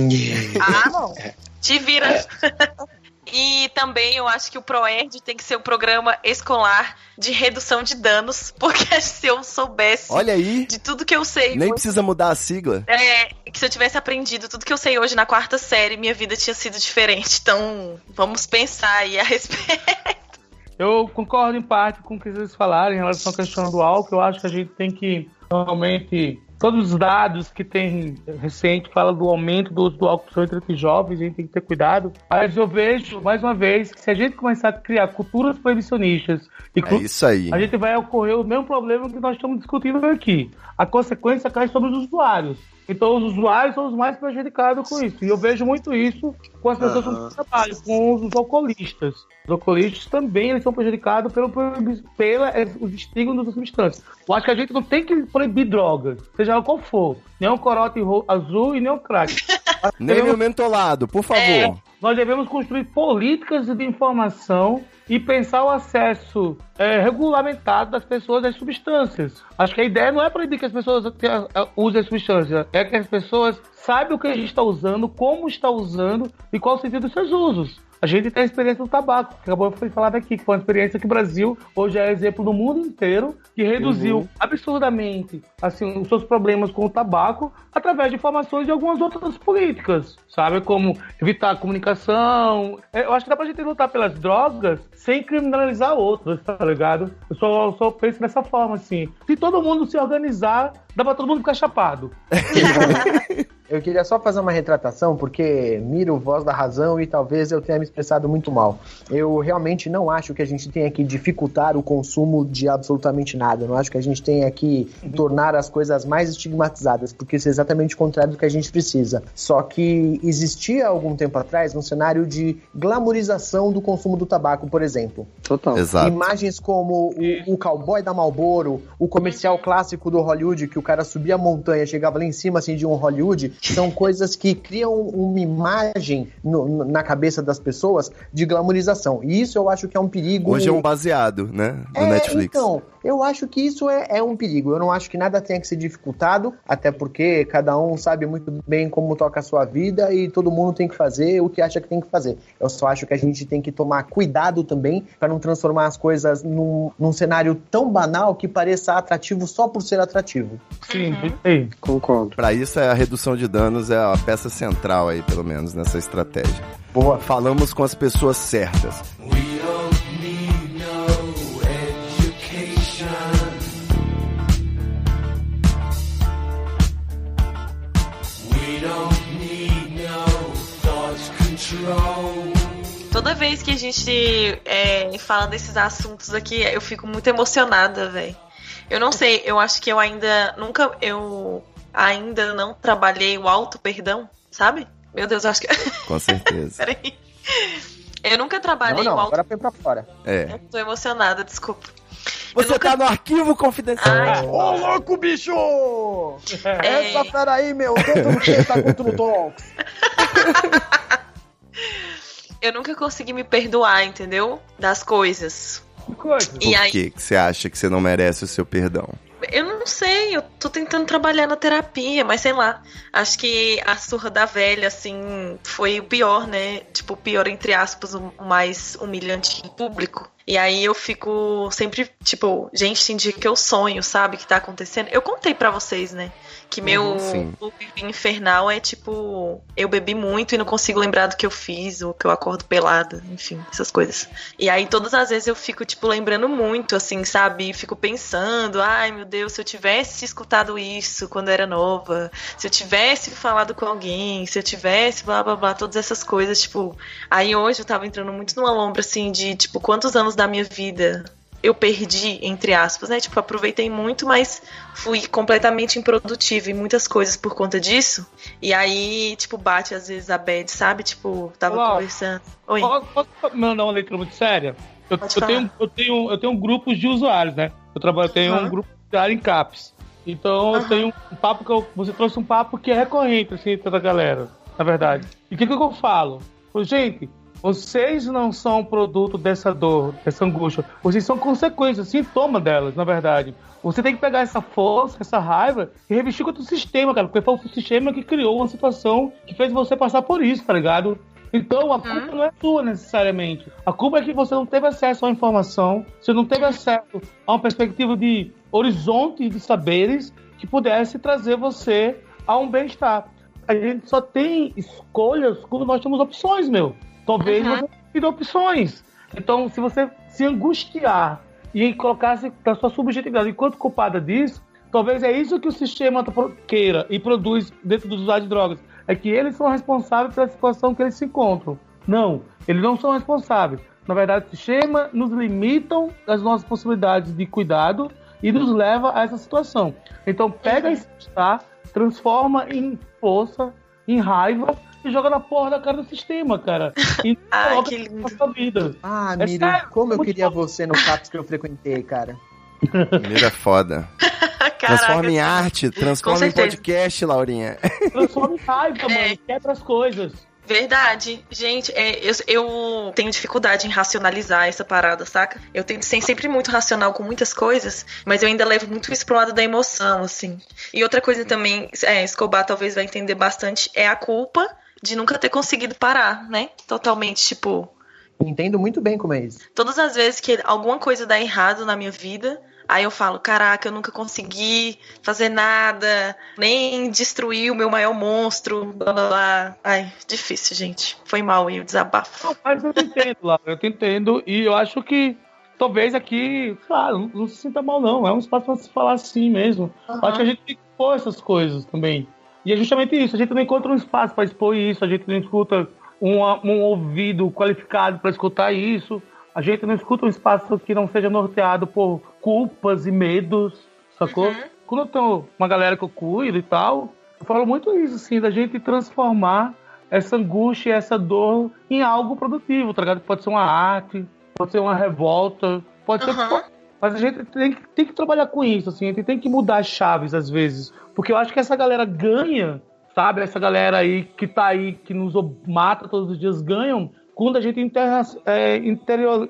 Ah, não. Te vira. E também eu acho que o ProErd tem que ser um programa escolar de redução de danos, porque se eu soubesse Olha aí, de tudo que eu sei nem hoje, precisa mudar a sigla. é, que se eu tivesse aprendido tudo que eu sei hoje na quarta série, minha vida tinha sido diferente. Então, vamos pensar aí a respeito. Eu concordo em parte com o que vocês falaram em relação à questão do álcool. Eu acho que a gente tem que, normalmente, todos os dados que tem recente falam do aumento do uso do álcool entre os jovens, a gente tem que ter cuidado. Mas eu vejo, mais uma vez, que se a gente começar a criar culturas proibicionistas e É isso aí. a gente vai ocorrer o mesmo problema que nós estamos discutindo aqui. A consequência cai sobre os usuários. Então os usuários são os mais prejudicados com isso. E eu vejo muito isso com as pessoas Aham. que trabalham, com os alcoolistas. Os alcoolistas também eles são prejudicados pelo, pela, eh, os estigmas das substâncias. Eu acho que a gente não tem que proibir drogas, seja ela qual for. Nem o corote ro- azul e nem o crack. Nem o mentolado, por favor. É, nós devemos construir políticas de informação e pensar o acesso é, regulamentado das pessoas às substâncias. Acho que a ideia não é proibir que as pessoas usem as substâncias, é que as pessoas saibam o que a gente está usando, como está usando e qual o sentido dos seus usos. A gente tem a experiência do tabaco, que acabou de falar aqui, que foi uma experiência que o Brasil hoje é exemplo no mundo inteiro, que reduziu absurdamente assim, os seus problemas com o tabaco através de informações de algumas outras políticas, sabe? Como evitar a comunicação. É, Eu acho que dá pra gente lutar pelas drogas sem criminalizar outras, tá ligado? Eu só, eu só penso dessa forma, assim. Se todo mundo se organizar, dá pra todo mundo ficar chapado. Eu queria só fazer uma retratação, porque miro voz da razão e talvez eu tenha me expressado muito mal. Eu realmente não acho que a gente tenha que dificultar o consumo de absolutamente nada. Eu não acho que a gente tenha que tornar as coisas mais estigmatizadas, porque isso é exatamente o contrário do que a gente precisa. Só que existia algum tempo atrás um cenário de glamorização do consumo do tabaco, por exemplo. Total. Exato. Imagens como o, o cowboy da Marlboro, o comercial clássico do Hollywood, que o cara subia a montanha, chegava lá em cima assim de um Hollywood, são coisas que criam uma imagem no- no- na cabeça das pessoas de glamorização. E isso eu acho que é um perigo. Hoje é um baseado, né? Do É, Netflix. Então, eu acho que isso é, é um perigo. Eu não acho que nada tenha que ser dificultado, até porque cada um sabe muito bem como toca a sua vida e todo mundo tem que fazer o que acha que tem que fazer. Eu só acho que a gente tem que tomar cuidado também para não transformar as coisas num, num cenário tão banal que pareça atrativo só por ser atrativo. Sim, ei. Concordo. Pra isso, é a redução de danos é a peça central aí, pelo menos, nessa estratégia. Boa. Falamos com as pessoas certas. Toda vez que a gente é, fala desses assuntos aqui, eu fico muito emocionada, velho. Eu não sei, eu acho que eu ainda nunca eu ainda não trabalhei o auto perdão, sabe? Meu Deus, eu acho que Com certeza. Peraí. Eu nunca Não, trabalhei não, o auto agora foi pra fora. É. Eu tô emocionada, desculpa. Você tá no arquivo confidencial. Ai. Ô, louco, bicho! É. Essa fera aí, meu, todo mundo tá contra o Talks. Eu nunca consegui me perdoar, entendeu? Das coisas. Que coisa. E Por aí, que você acha que você não merece o seu perdão? Eu não sei, eu tô tentando trabalhar na terapia, mas sei lá. Acho que a surra da velha, assim, foi o pior, né? Tipo, o pior, entre aspas, o mais humilhante em público. E aí eu fico sempre, tipo, gente, tem dia que eu sonho, sabe? Que tá acontecendo. Eu contei pra vocês, né? Que meu Uhum, sim. infernal é tipo, eu bebi muito e não consigo lembrar do que eu fiz, ou que eu acordo pelada, enfim, essas coisas. E aí todas as vezes eu fico, tipo, lembrando muito, assim, sabe? E fico pensando, ai meu Deus, se eu tivesse escutado isso quando eu era nova, se eu tivesse falado com alguém, se eu tivesse, blá blá blá, todas essas coisas, tipo. Aí hoje eu tava entrando muito numa lombra, assim, de, tipo, quantos anos da minha vida eu perdi, entre aspas, né? Tipo, aproveitei muito, mas fui completamente improdutiva em muitas coisas por conta disso. E aí, tipo, bate às vezes a bad, sabe? Tipo, tava Olá. conversando. Oi. Posso, mandar uma leitura muito séria? Eu, eu tenho, eu, tenho, eu tenho grupos de usuários, né? Eu trabalho, eu tenho Aham. um grupo de área em CAPS. Então eu Aham. tenho um papo que eu, você trouxe um papo que é recorrente, assim, entre a galera, na verdade. E o que, que eu falo? Gente, vocês não são produto dessa dor, dessa angústia. Vocês são consequências, sintoma delas, na verdade. Você tem que pegar essa força, essa raiva e revestir contra o sistema, cara. Porque foi o sistema que criou uma situação que fez você passar por isso, tá ligado? Então a culpa não é sua necessariamente. A culpa é que você não teve acesso à informação, você não teve acesso a uma perspectiva de horizonte de saberes que pudesse trazer você a um bem-estar. A gente só tem escolhas quando nós temos opções, meu. Talvez Uhum. você não tenha opções. Então, se você se angustiar e colocar-se da sua subjetividade enquanto culpada disso, talvez é isso que o sistema queira e produz dentro dos usuários de drogas. É que eles são responsáveis pela situação que eles se encontram. Não, eles não são responsáveis. Na verdade, o sistema nos limitam as nossas possibilidades de cuidado e nos leva a essa situação. Então, pega esse estar, transforma em força, em raiva e joga na porra da cara do sistema, cara. E Ai, que lindo. sua vida. Ah, É sério, como eu queria bom. você no CAPS que eu frequentei, cara. Mira é foda. Transforma em arte, transforma em podcast, Laurinha. Transforma em raiva, É. mano. Quebra as coisas. Verdade. Gente, é, eu, eu tenho dificuldade em racionalizar essa parada, saca? Eu tento ser sempre muito racional com muitas coisas, mas eu ainda levo muito isso pro lado da emoção, assim. E outra coisa também, é, Escobar talvez vai entender bastante, é a culpa de nunca ter conseguido parar, né? Totalmente, tipo, Entendo muito bem como é isso. todas as vezes que alguma coisa dá errado na minha vida, aí eu falo, caraca, eu nunca consegui fazer nada, nem destruir o meu maior monstro, blá blá blá. Ai, difícil, gente. Foi mal aí o desabafo. Não, mas eu te entendo, Laura, eu te entendo. E eu acho que talvez aqui, claro, não, não se sinta mal, não. É um espaço pra se falar assim mesmo. Aham. Acho que a gente tem que expor essas coisas também. E é justamente isso, a gente não encontra um espaço para expor isso, a gente não escuta um, um ouvido qualificado para escutar isso, a gente não escuta um espaço que não seja norteado por culpas e medos, sacou? Uhum. Quando eu tenho uma galera que eu cuido e tal, eu falo muito isso, assim, da gente transformar essa angústia e essa dor em algo produtivo, tá ligado? Pode ser uma arte, pode ser uma revolta, pode ser o. Mas a gente tem, que- tem que trabalhar com isso, assim, a gente tem que mudar as chaves às vezes. Porque eu acho que essa galera ganha, sabe? Essa galera aí que tá aí, que nos mata todos os dias, ganham quando a gente interna, é, interior,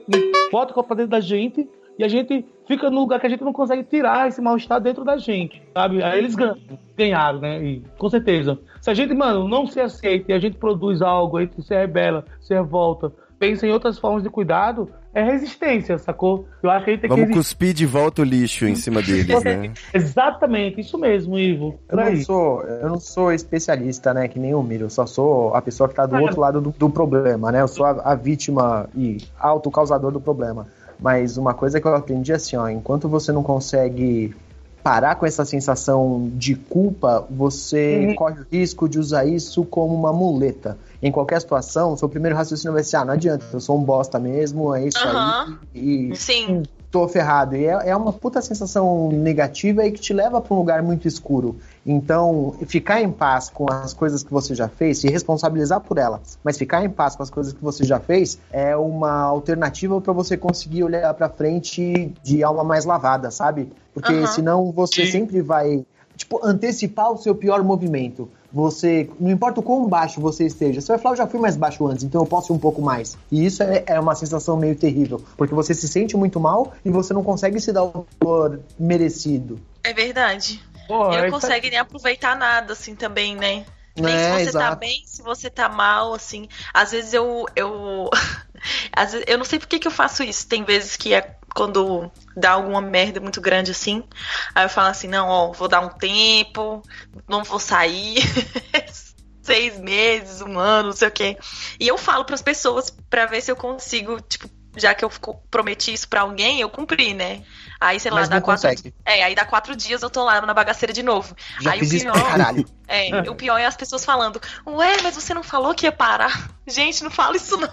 bota pra dentro da gente e a gente fica no lugar que a gente não consegue tirar esse mal-estar dentro da gente, sabe? Aí eles ganham, ganharam, né? E, com certeza. Se a gente, mano, não se aceita e a gente produz algo, a gente se rebela, se revolta, pensa em outras formas de cuidado, é resistência, sacou? Eu acho que a gente tem Vamos que cuspir de volta o lixo em cima deles, né? Exatamente, isso mesmo, Ivo. Eu não, sou, eu não sou especialista, né? Que nem o Miro. Eu só sou a pessoa que tá do outro lado do, do problema, né? Eu sou a, a vítima e autocausador do problema. Mas uma coisa que eu aprendi é assim, ó. Enquanto você não consegue parar com essa sensação de culpa, você Uhum. corre o risco de usar isso como uma muleta. Em qualquer situação, seu primeiro raciocínio vai ser, ah, não adianta, eu sou um bosta mesmo, é isso Aham. aí. E Sim. Tô ferrado. E é, é uma puta sensação negativa e que te leva pra um lugar muito escuro. Então, ficar em paz com as coisas que você já fez, se responsabilizar por elas, mas ficar em paz com as coisas que você já fez, é uma alternativa pra você conseguir olhar pra frente de alma mais lavada, sabe? Porque senão você sempre vai, tipo, antecipar o seu pior movimento. Você, não importa o quão baixo você esteja, você vai falar, eu já fui mais baixo antes, então eu posso ir um pouco mais. E isso é, é uma sensação meio terrível, porque você se sente muito mal e você não consegue se dar o valor merecido. É verdade. Porra, E não é- consegue nem aproveitar nada, assim, também, né? Nem É, se você tá exato. bem, se você tá mal, assim. Às vezes eu. eu... Às vezes, eu não sei por que, que eu faço isso. Tem vezes que é quando dá alguma merda muito grande assim. Aí eu falo assim, não, ó, vou dar um tempo, não vou sair. Seis meses, um ano, não sei o quê. E eu falo pras pessoas pra ver se eu consigo, tipo, já que eu prometi isso pra alguém, eu cumpri, né? Aí, sei lá, Mas dá quatro. consegue. É, aí dá quatro dias eu tô lá na bagaceira de novo. Já Aí fiz o isso pior- pra caralho. É, o pior é as pessoas falando, ué, mas você não falou que ia parar? Gente, não fala isso não.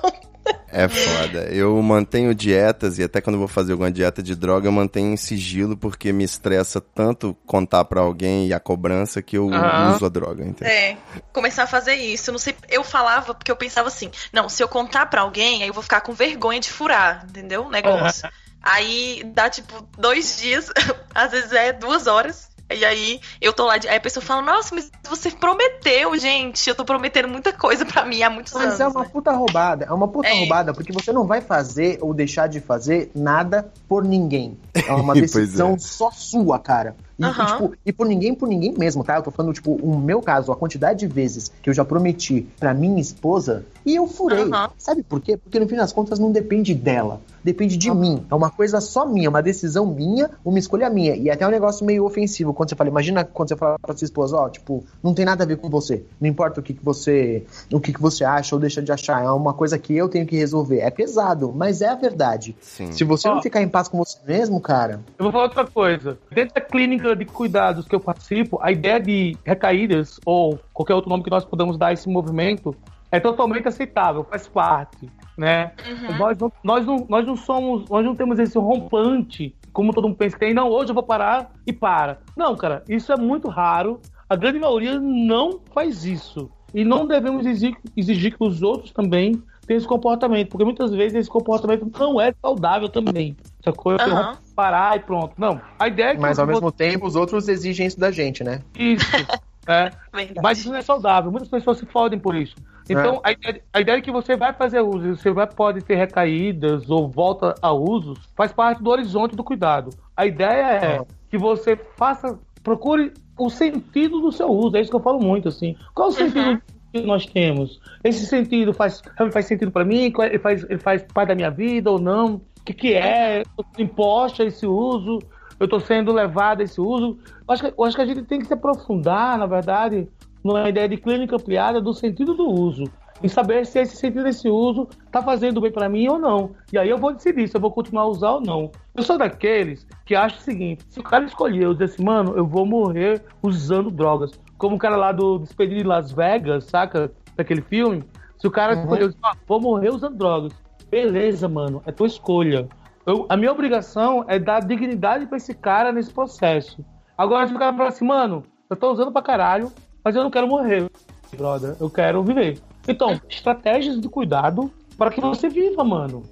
É foda. Eu mantenho dietas e até quando eu vou fazer alguma dieta de droga, eu mantenho em sigilo porque me estressa tanto contar pra alguém e a cobrança que eu Aham. uso a droga, entendeu? É, começar a fazer isso. Não sei, eu falava porque eu pensava assim, não, se eu contar pra alguém, aí eu vou ficar com vergonha de furar, entendeu? O negócio. Aí dá tipo dois dias, às vezes é duas horas. E aí eu tô lá, de- aí a pessoa fala, nossa, mas você prometeu, gente. Eu tô prometendo muita coisa pra mim há muitos Mas anos. é uma né? puta roubada, é uma puta É. roubada, porque você não vai fazer ou deixar de fazer nada por ninguém. É uma decisão é. só sua, cara. E, e, Aham. tipo, e por ninguém, por ninguém mesmo, tá? Eu tô falando, tipo, o meu caso, a quantidade de vezes que eu já prometi pra minha esposa e eu furei. Aham. Sabe por quê? Porque no fim das contas não depende dela. Depende de mim. É uma coisa só minha, uma decisão minha, uma escolha minha. E até um negócio meio ofensivo quando você fala. Imagina quando você fala pra sua esposa, ó, tipo, não tem nada a ver com você. Não importa o que, que você. O que, que você acha ou deixa de achar. É uma coisa que eu tenho que resolver. É pesado, mas é a verdade. Sim. Se você Ó. não ficar em paz com você mesmo, cara. Eu vou falar outra coisa. Dentro da clínica de cuidados que eu participo, a ideia de recaídas, ou qualquer outro nome que nós podemos dar a esse movimento, é totalmente aceitável, faz parte, né? Nós, não, nós, não, nós não somos, nós não temos esse rompante, como todo mundo pensa que tem, não, hoje eu vou parar e para. Não, cara, isso é muito raro. A grande maioria não faz isso. E não devemos exigir, exigir que os outros também tem esse comportamento, porque muitas vezes esse comportamento não é saudável também. Sacou? Eu Aham. vou parar e pronto. Não, a ideia é que Mas ao mesmo tempo, os outros exigem isso da gente, né? Isso. é. Verdade. Mas isso não é saudável. Muitas pessoas se fodem por isso. Então, a, ideia, a ideia é que você vai fazer uso, você vai, pode ter recaídas ou volta a usos, faz parte do horizonte do cuidado. A ideia é que você faça, procure o sentido do seu uso. É isso que eu falo muito, assim. Qual o sentido que nós temos? Esse sentido faz, faz sentido pra mim? Qual- Ele faz, ele faz parte da minha vida ou não? O que, que é? Eu tô imposto a esse uso? Eu estou sendo levado a esse uso? Eu acho, que, eu acho que a gente tem que se aprofundar, na verdade, numa ideia de clínica ampliada do sentido do uso. E saber se esse sentido desse uso está fazendo bem para mim ou não. E aí eu vou decidir se eu vou continuar a usar ou não. Eu sou daqueles que acho o seguinte: se o cara escolher, eu dizer assim, mano, eu vou morrer usando drogas. Como o cara lá do Despedido de Las Vegas, saca? Daquele filme. Se o cara escolheu, ah, vou morrer usando drogas. Beleza, mano, é tua escolha. Eu- a minha obrigação é dar dignidade pra esse cara nesse processo. Agora, se o cara falar assim, mano, eu tô usando pra caralho, mas eu não quero morrer, brother. Eu quero viver. Então, estratégias de cuidado para que você viva, mano.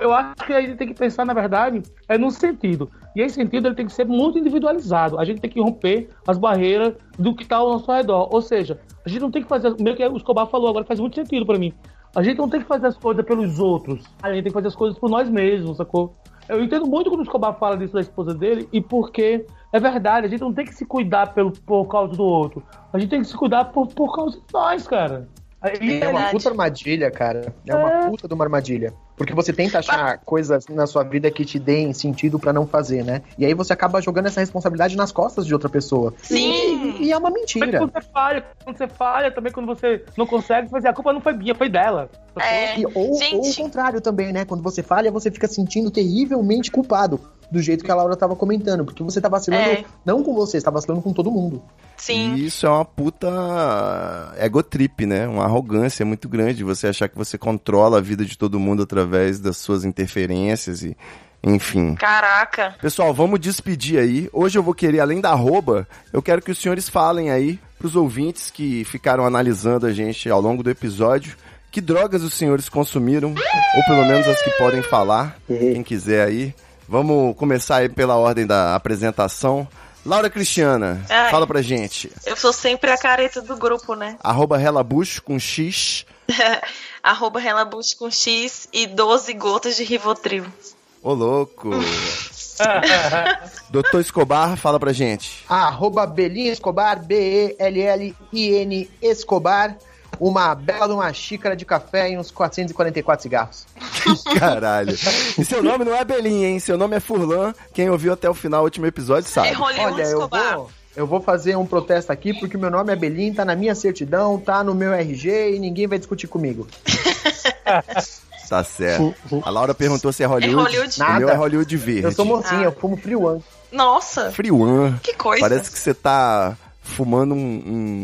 Eu acho que a gente tem que pensar, na verdade, é num sentido. E esse sentido ele tem que ser muito individualizado. A gente tem que romper as barreiras do que está ao nosso redor. Ou seja, a gente não tem que fazer. Meio que o Escobar falou agora, faz muito sentido para mim. A gente não tem que fazer as coisas pelos outros. A gente tem que fazer as coisas por nós mesmos, sacou? Eu entendo muito quando o Escobar fala disso da esposa dele e porque é verdade, a gente não tem que se cuidar pelo, por causa do outro. A gente tem que se cuidar por, por causa de nós, cara. Aí, É uma puta armadilha, cara. É uma puta de uma armadilha. Porque você tenta achar coisas na sua vida que te deem sentido pra não fazer, né? E aí você acaba jogando essa responsabilidade nas costas de outra pessoa. Sim. E, e é uma mentira. quando você falha, quando você falha, também quando você não consegue fazer, a culpa não foi minha, foi dela. É, E- ou, Gente. ou o contrário também, né? Quando você falha, você fica sentindo terrivelmente culpado. Do jeito que a Laura tava comentando. Porque você tá vacilando É. não com você, você tá vacilando com todo mundo. sim. E isso é uma puta egotrip, né? Uma arrogância muito grande. Você achar que você controla a vida de todo mundo através das suas interferências e. Enfim. Caraca. Pessoal, vamos despedir aí. Hoje eu vou querer, além da arroba, eu quero que os senhores falem aí pros ouvintes que ficaram analisando a gente ao longo do episódio. Que drogas os senhores consumiram? Ou pelo menos as que podem falar. Quem quiser aí. Vamos começar aí pela ordem da apresentação. Laura Cristiana, Ai. fala pra gente. Eu sou sempre a careta do grupo, né? Arroba Relabucho com X. Arroba Relabush com X e 12 gotas de Rivotril. Ô, louco. Doutor Escobar, fala pra gente. Arroba Belinha Escobar, B-E-L-L-I-N Escobar. Uma bela de uma xícara de café e uns 444 cigarros. Caralho. E seu nome não é Belinha, hein? Seu nome é Furlan. Quem ouviu até o final do último episódio É sabe. Hollywood Olha, eu vou, eu vou fazer um protesto aqui porque meu nome é Belinha, tá na minha certidão, tá no meu RG e ninguém vai discutir comigo. Tá certo. A Laura perguntou se é Hollywood. É Hollywood? O meu Nada. é Hollywood verde. Eu sou mocinha, Ah. eu fumo Free One. Nossa, Free One. que coisa. Parece que você tá fumando um,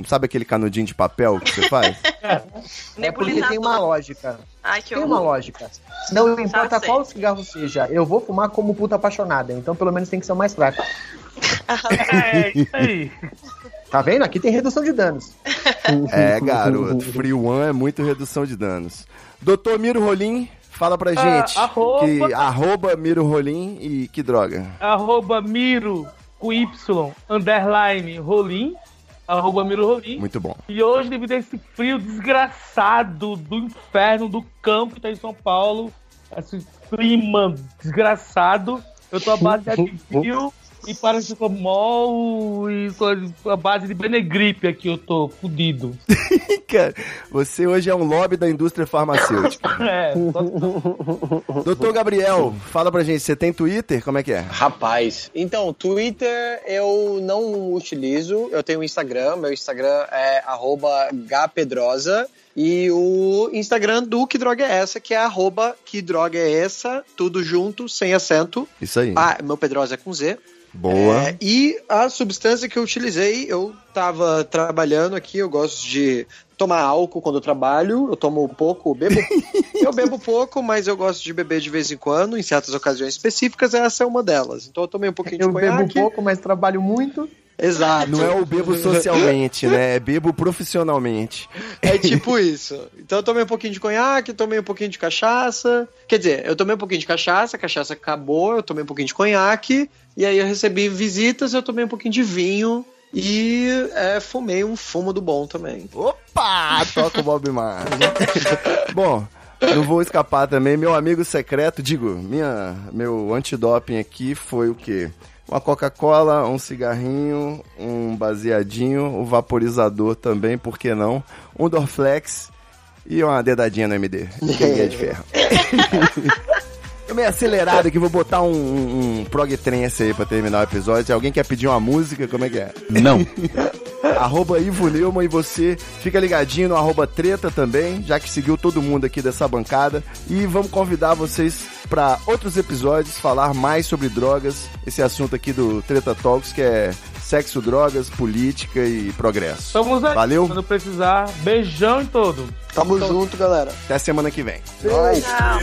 um- Sabe aquele canudinho de papel que você faz? É porque Nebulizador. tem uma lógica. Ai, que Tem uma lógica. Não importa qual cigarro seja, eu vou fumar como puta apaixonada. Então pelo menos tem que ser o mais fraco. É, isso aí. Tá vendo? Aqui tem redução de danos. É, garoto. Free One é muito redução de danos. Doutor Miro Rolim, fala pra gente. arroba- Que, arroba Miro Rolim e que droga. Arroba Miro com Y, underline, Rolim. Arroba Miro Rolim. Muito bom. E hoje, devido a esse frio desgraçado do inferno do campo que tá em São Paulo, esse clima desgraçado, eu tô à base de Advil e paracetamol e tô à base de Benegripe aqui, eu tô fudido. Cara, você hoje é um lobby da indústria farmacêutica. É, Doutor Gabriel, fala pra gente, você tem Twitter? Como é que é? Rapaz, então, Twitter eu não utilizo, eu tenho Instagram, meu Instagram é arroba gapedrosa e o Instagram do Que Droga é Essa, que é arroba Que Droga é Essa, tudo junto, sem acento. Isso aí. Ah, meu Pedrosa é com Z. Boa. É, e a substância que eu utilizei, eu tava trabalhando aqui, eu gosto de tomar álcool quando eu trabalho, eu tomo pouco, bebo. eu bebo pouco, mas eu gosto de beber de vez em quando, em certas ocasiões específicas, essa é uma delas. Então eu tomei um pouquinho Eu de bebo conhaque. pouco, mas trabalho muito. Exato. Não é o bebo socialmente, né? É bebo profissionalmente. É tipo isso. Então eu tomei um pouquinho de conhaque, tomei um pouquinho de cachaça. Quer dizer, eu tomei um pouquinho de cachaça, a cachaça acabou, eu tomei um pouquinho de conhaque, e aí eu recebi visitas, eu tomei um pouquinho de vinho e é, fumei um fumo do bom também. Opa! Toca o Bob Marley. Bom, não vou escapar também. Meu amigo secreto, digo, minha, meu antidoping aqui foi o quê? Uma Coca-Cola, um cigarrinho, um baseadinho, um vaporizador também, por que não? Um Dorflex e uma dedadinha no MD. Que é de ferro. Tô meio acelerado aqui, vou botar um, um, prog trance aí pra terminar o episódio. Alguém quer pedir uma música? Como é que é? Não. arroba Ivo Neumann e você fica ligadinho no arroba treta também, já que seguiu todo mundo aqui dessa bancada. E vamos convidar vocês para outros episódios, falar mais sobre drogas, esse assunto aqui do Treta Talks, que é sexo, drogas, política e progresso. Estamos aí. Valeu. Quando precisar, beijão em todo. Tamo junto, galera. Até semana que vem. Tchau.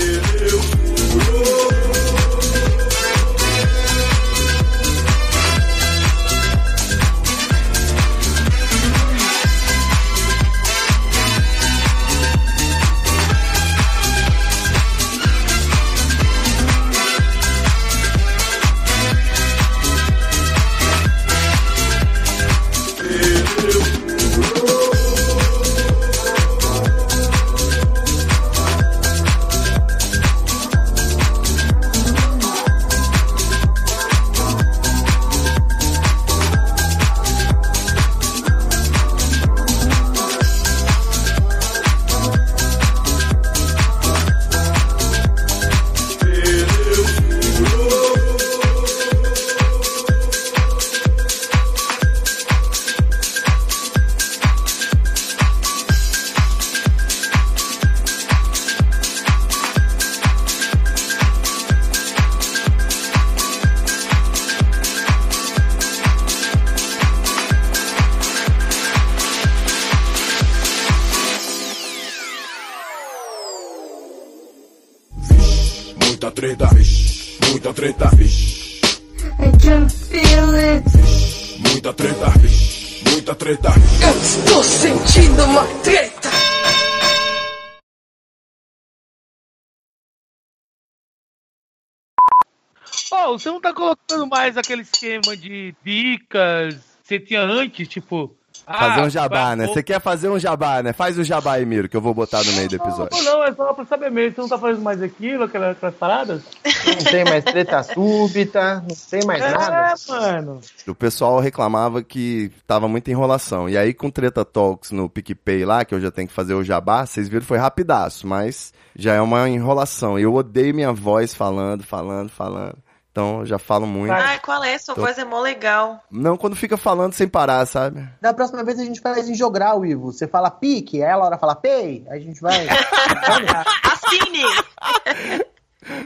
Você não tá colocando mais aquele esquema de dicas que você tinha antes, tipo. Fazer ah, um jabá, vai- né? Você quer fazer um jabá, né? Faz o jabá aí, Miro, que eu vou botar no meio do episódio. Não, não, é só pra saber mesmo. Você não tá fazendo mais aquilo, aquelas, aquelas paradas? Não tem mais treta súbita, não tem mais nada. É, mano. O pessoal reclamava que tava muita enrolação. E aí, com Treta Talks no PicPay lá, que eu já tenho que fazer o jabá, vocês viram, foi rapidaço, mas já é uma enrolação. E eu odeio minha voz falando, falando, falando. Então, eu já falo muito. Ai, qual é? Sua Tô- voz é mó legal. Não quando fica falando sem parar, sabe? Da próxima vez a gente faz em jogral, Ivo. Você fala pique, aí a Laura fala pay, aí a gente vai. Assine!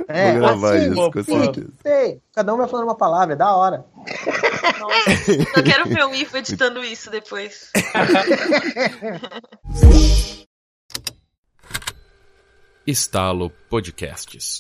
É, Vou gravar assim, isso, com certeza. Cada um vai falando uma palavra, é da hora. Nossa, eu quero ver o Ivo editando isso depois. Estalo Podcasts.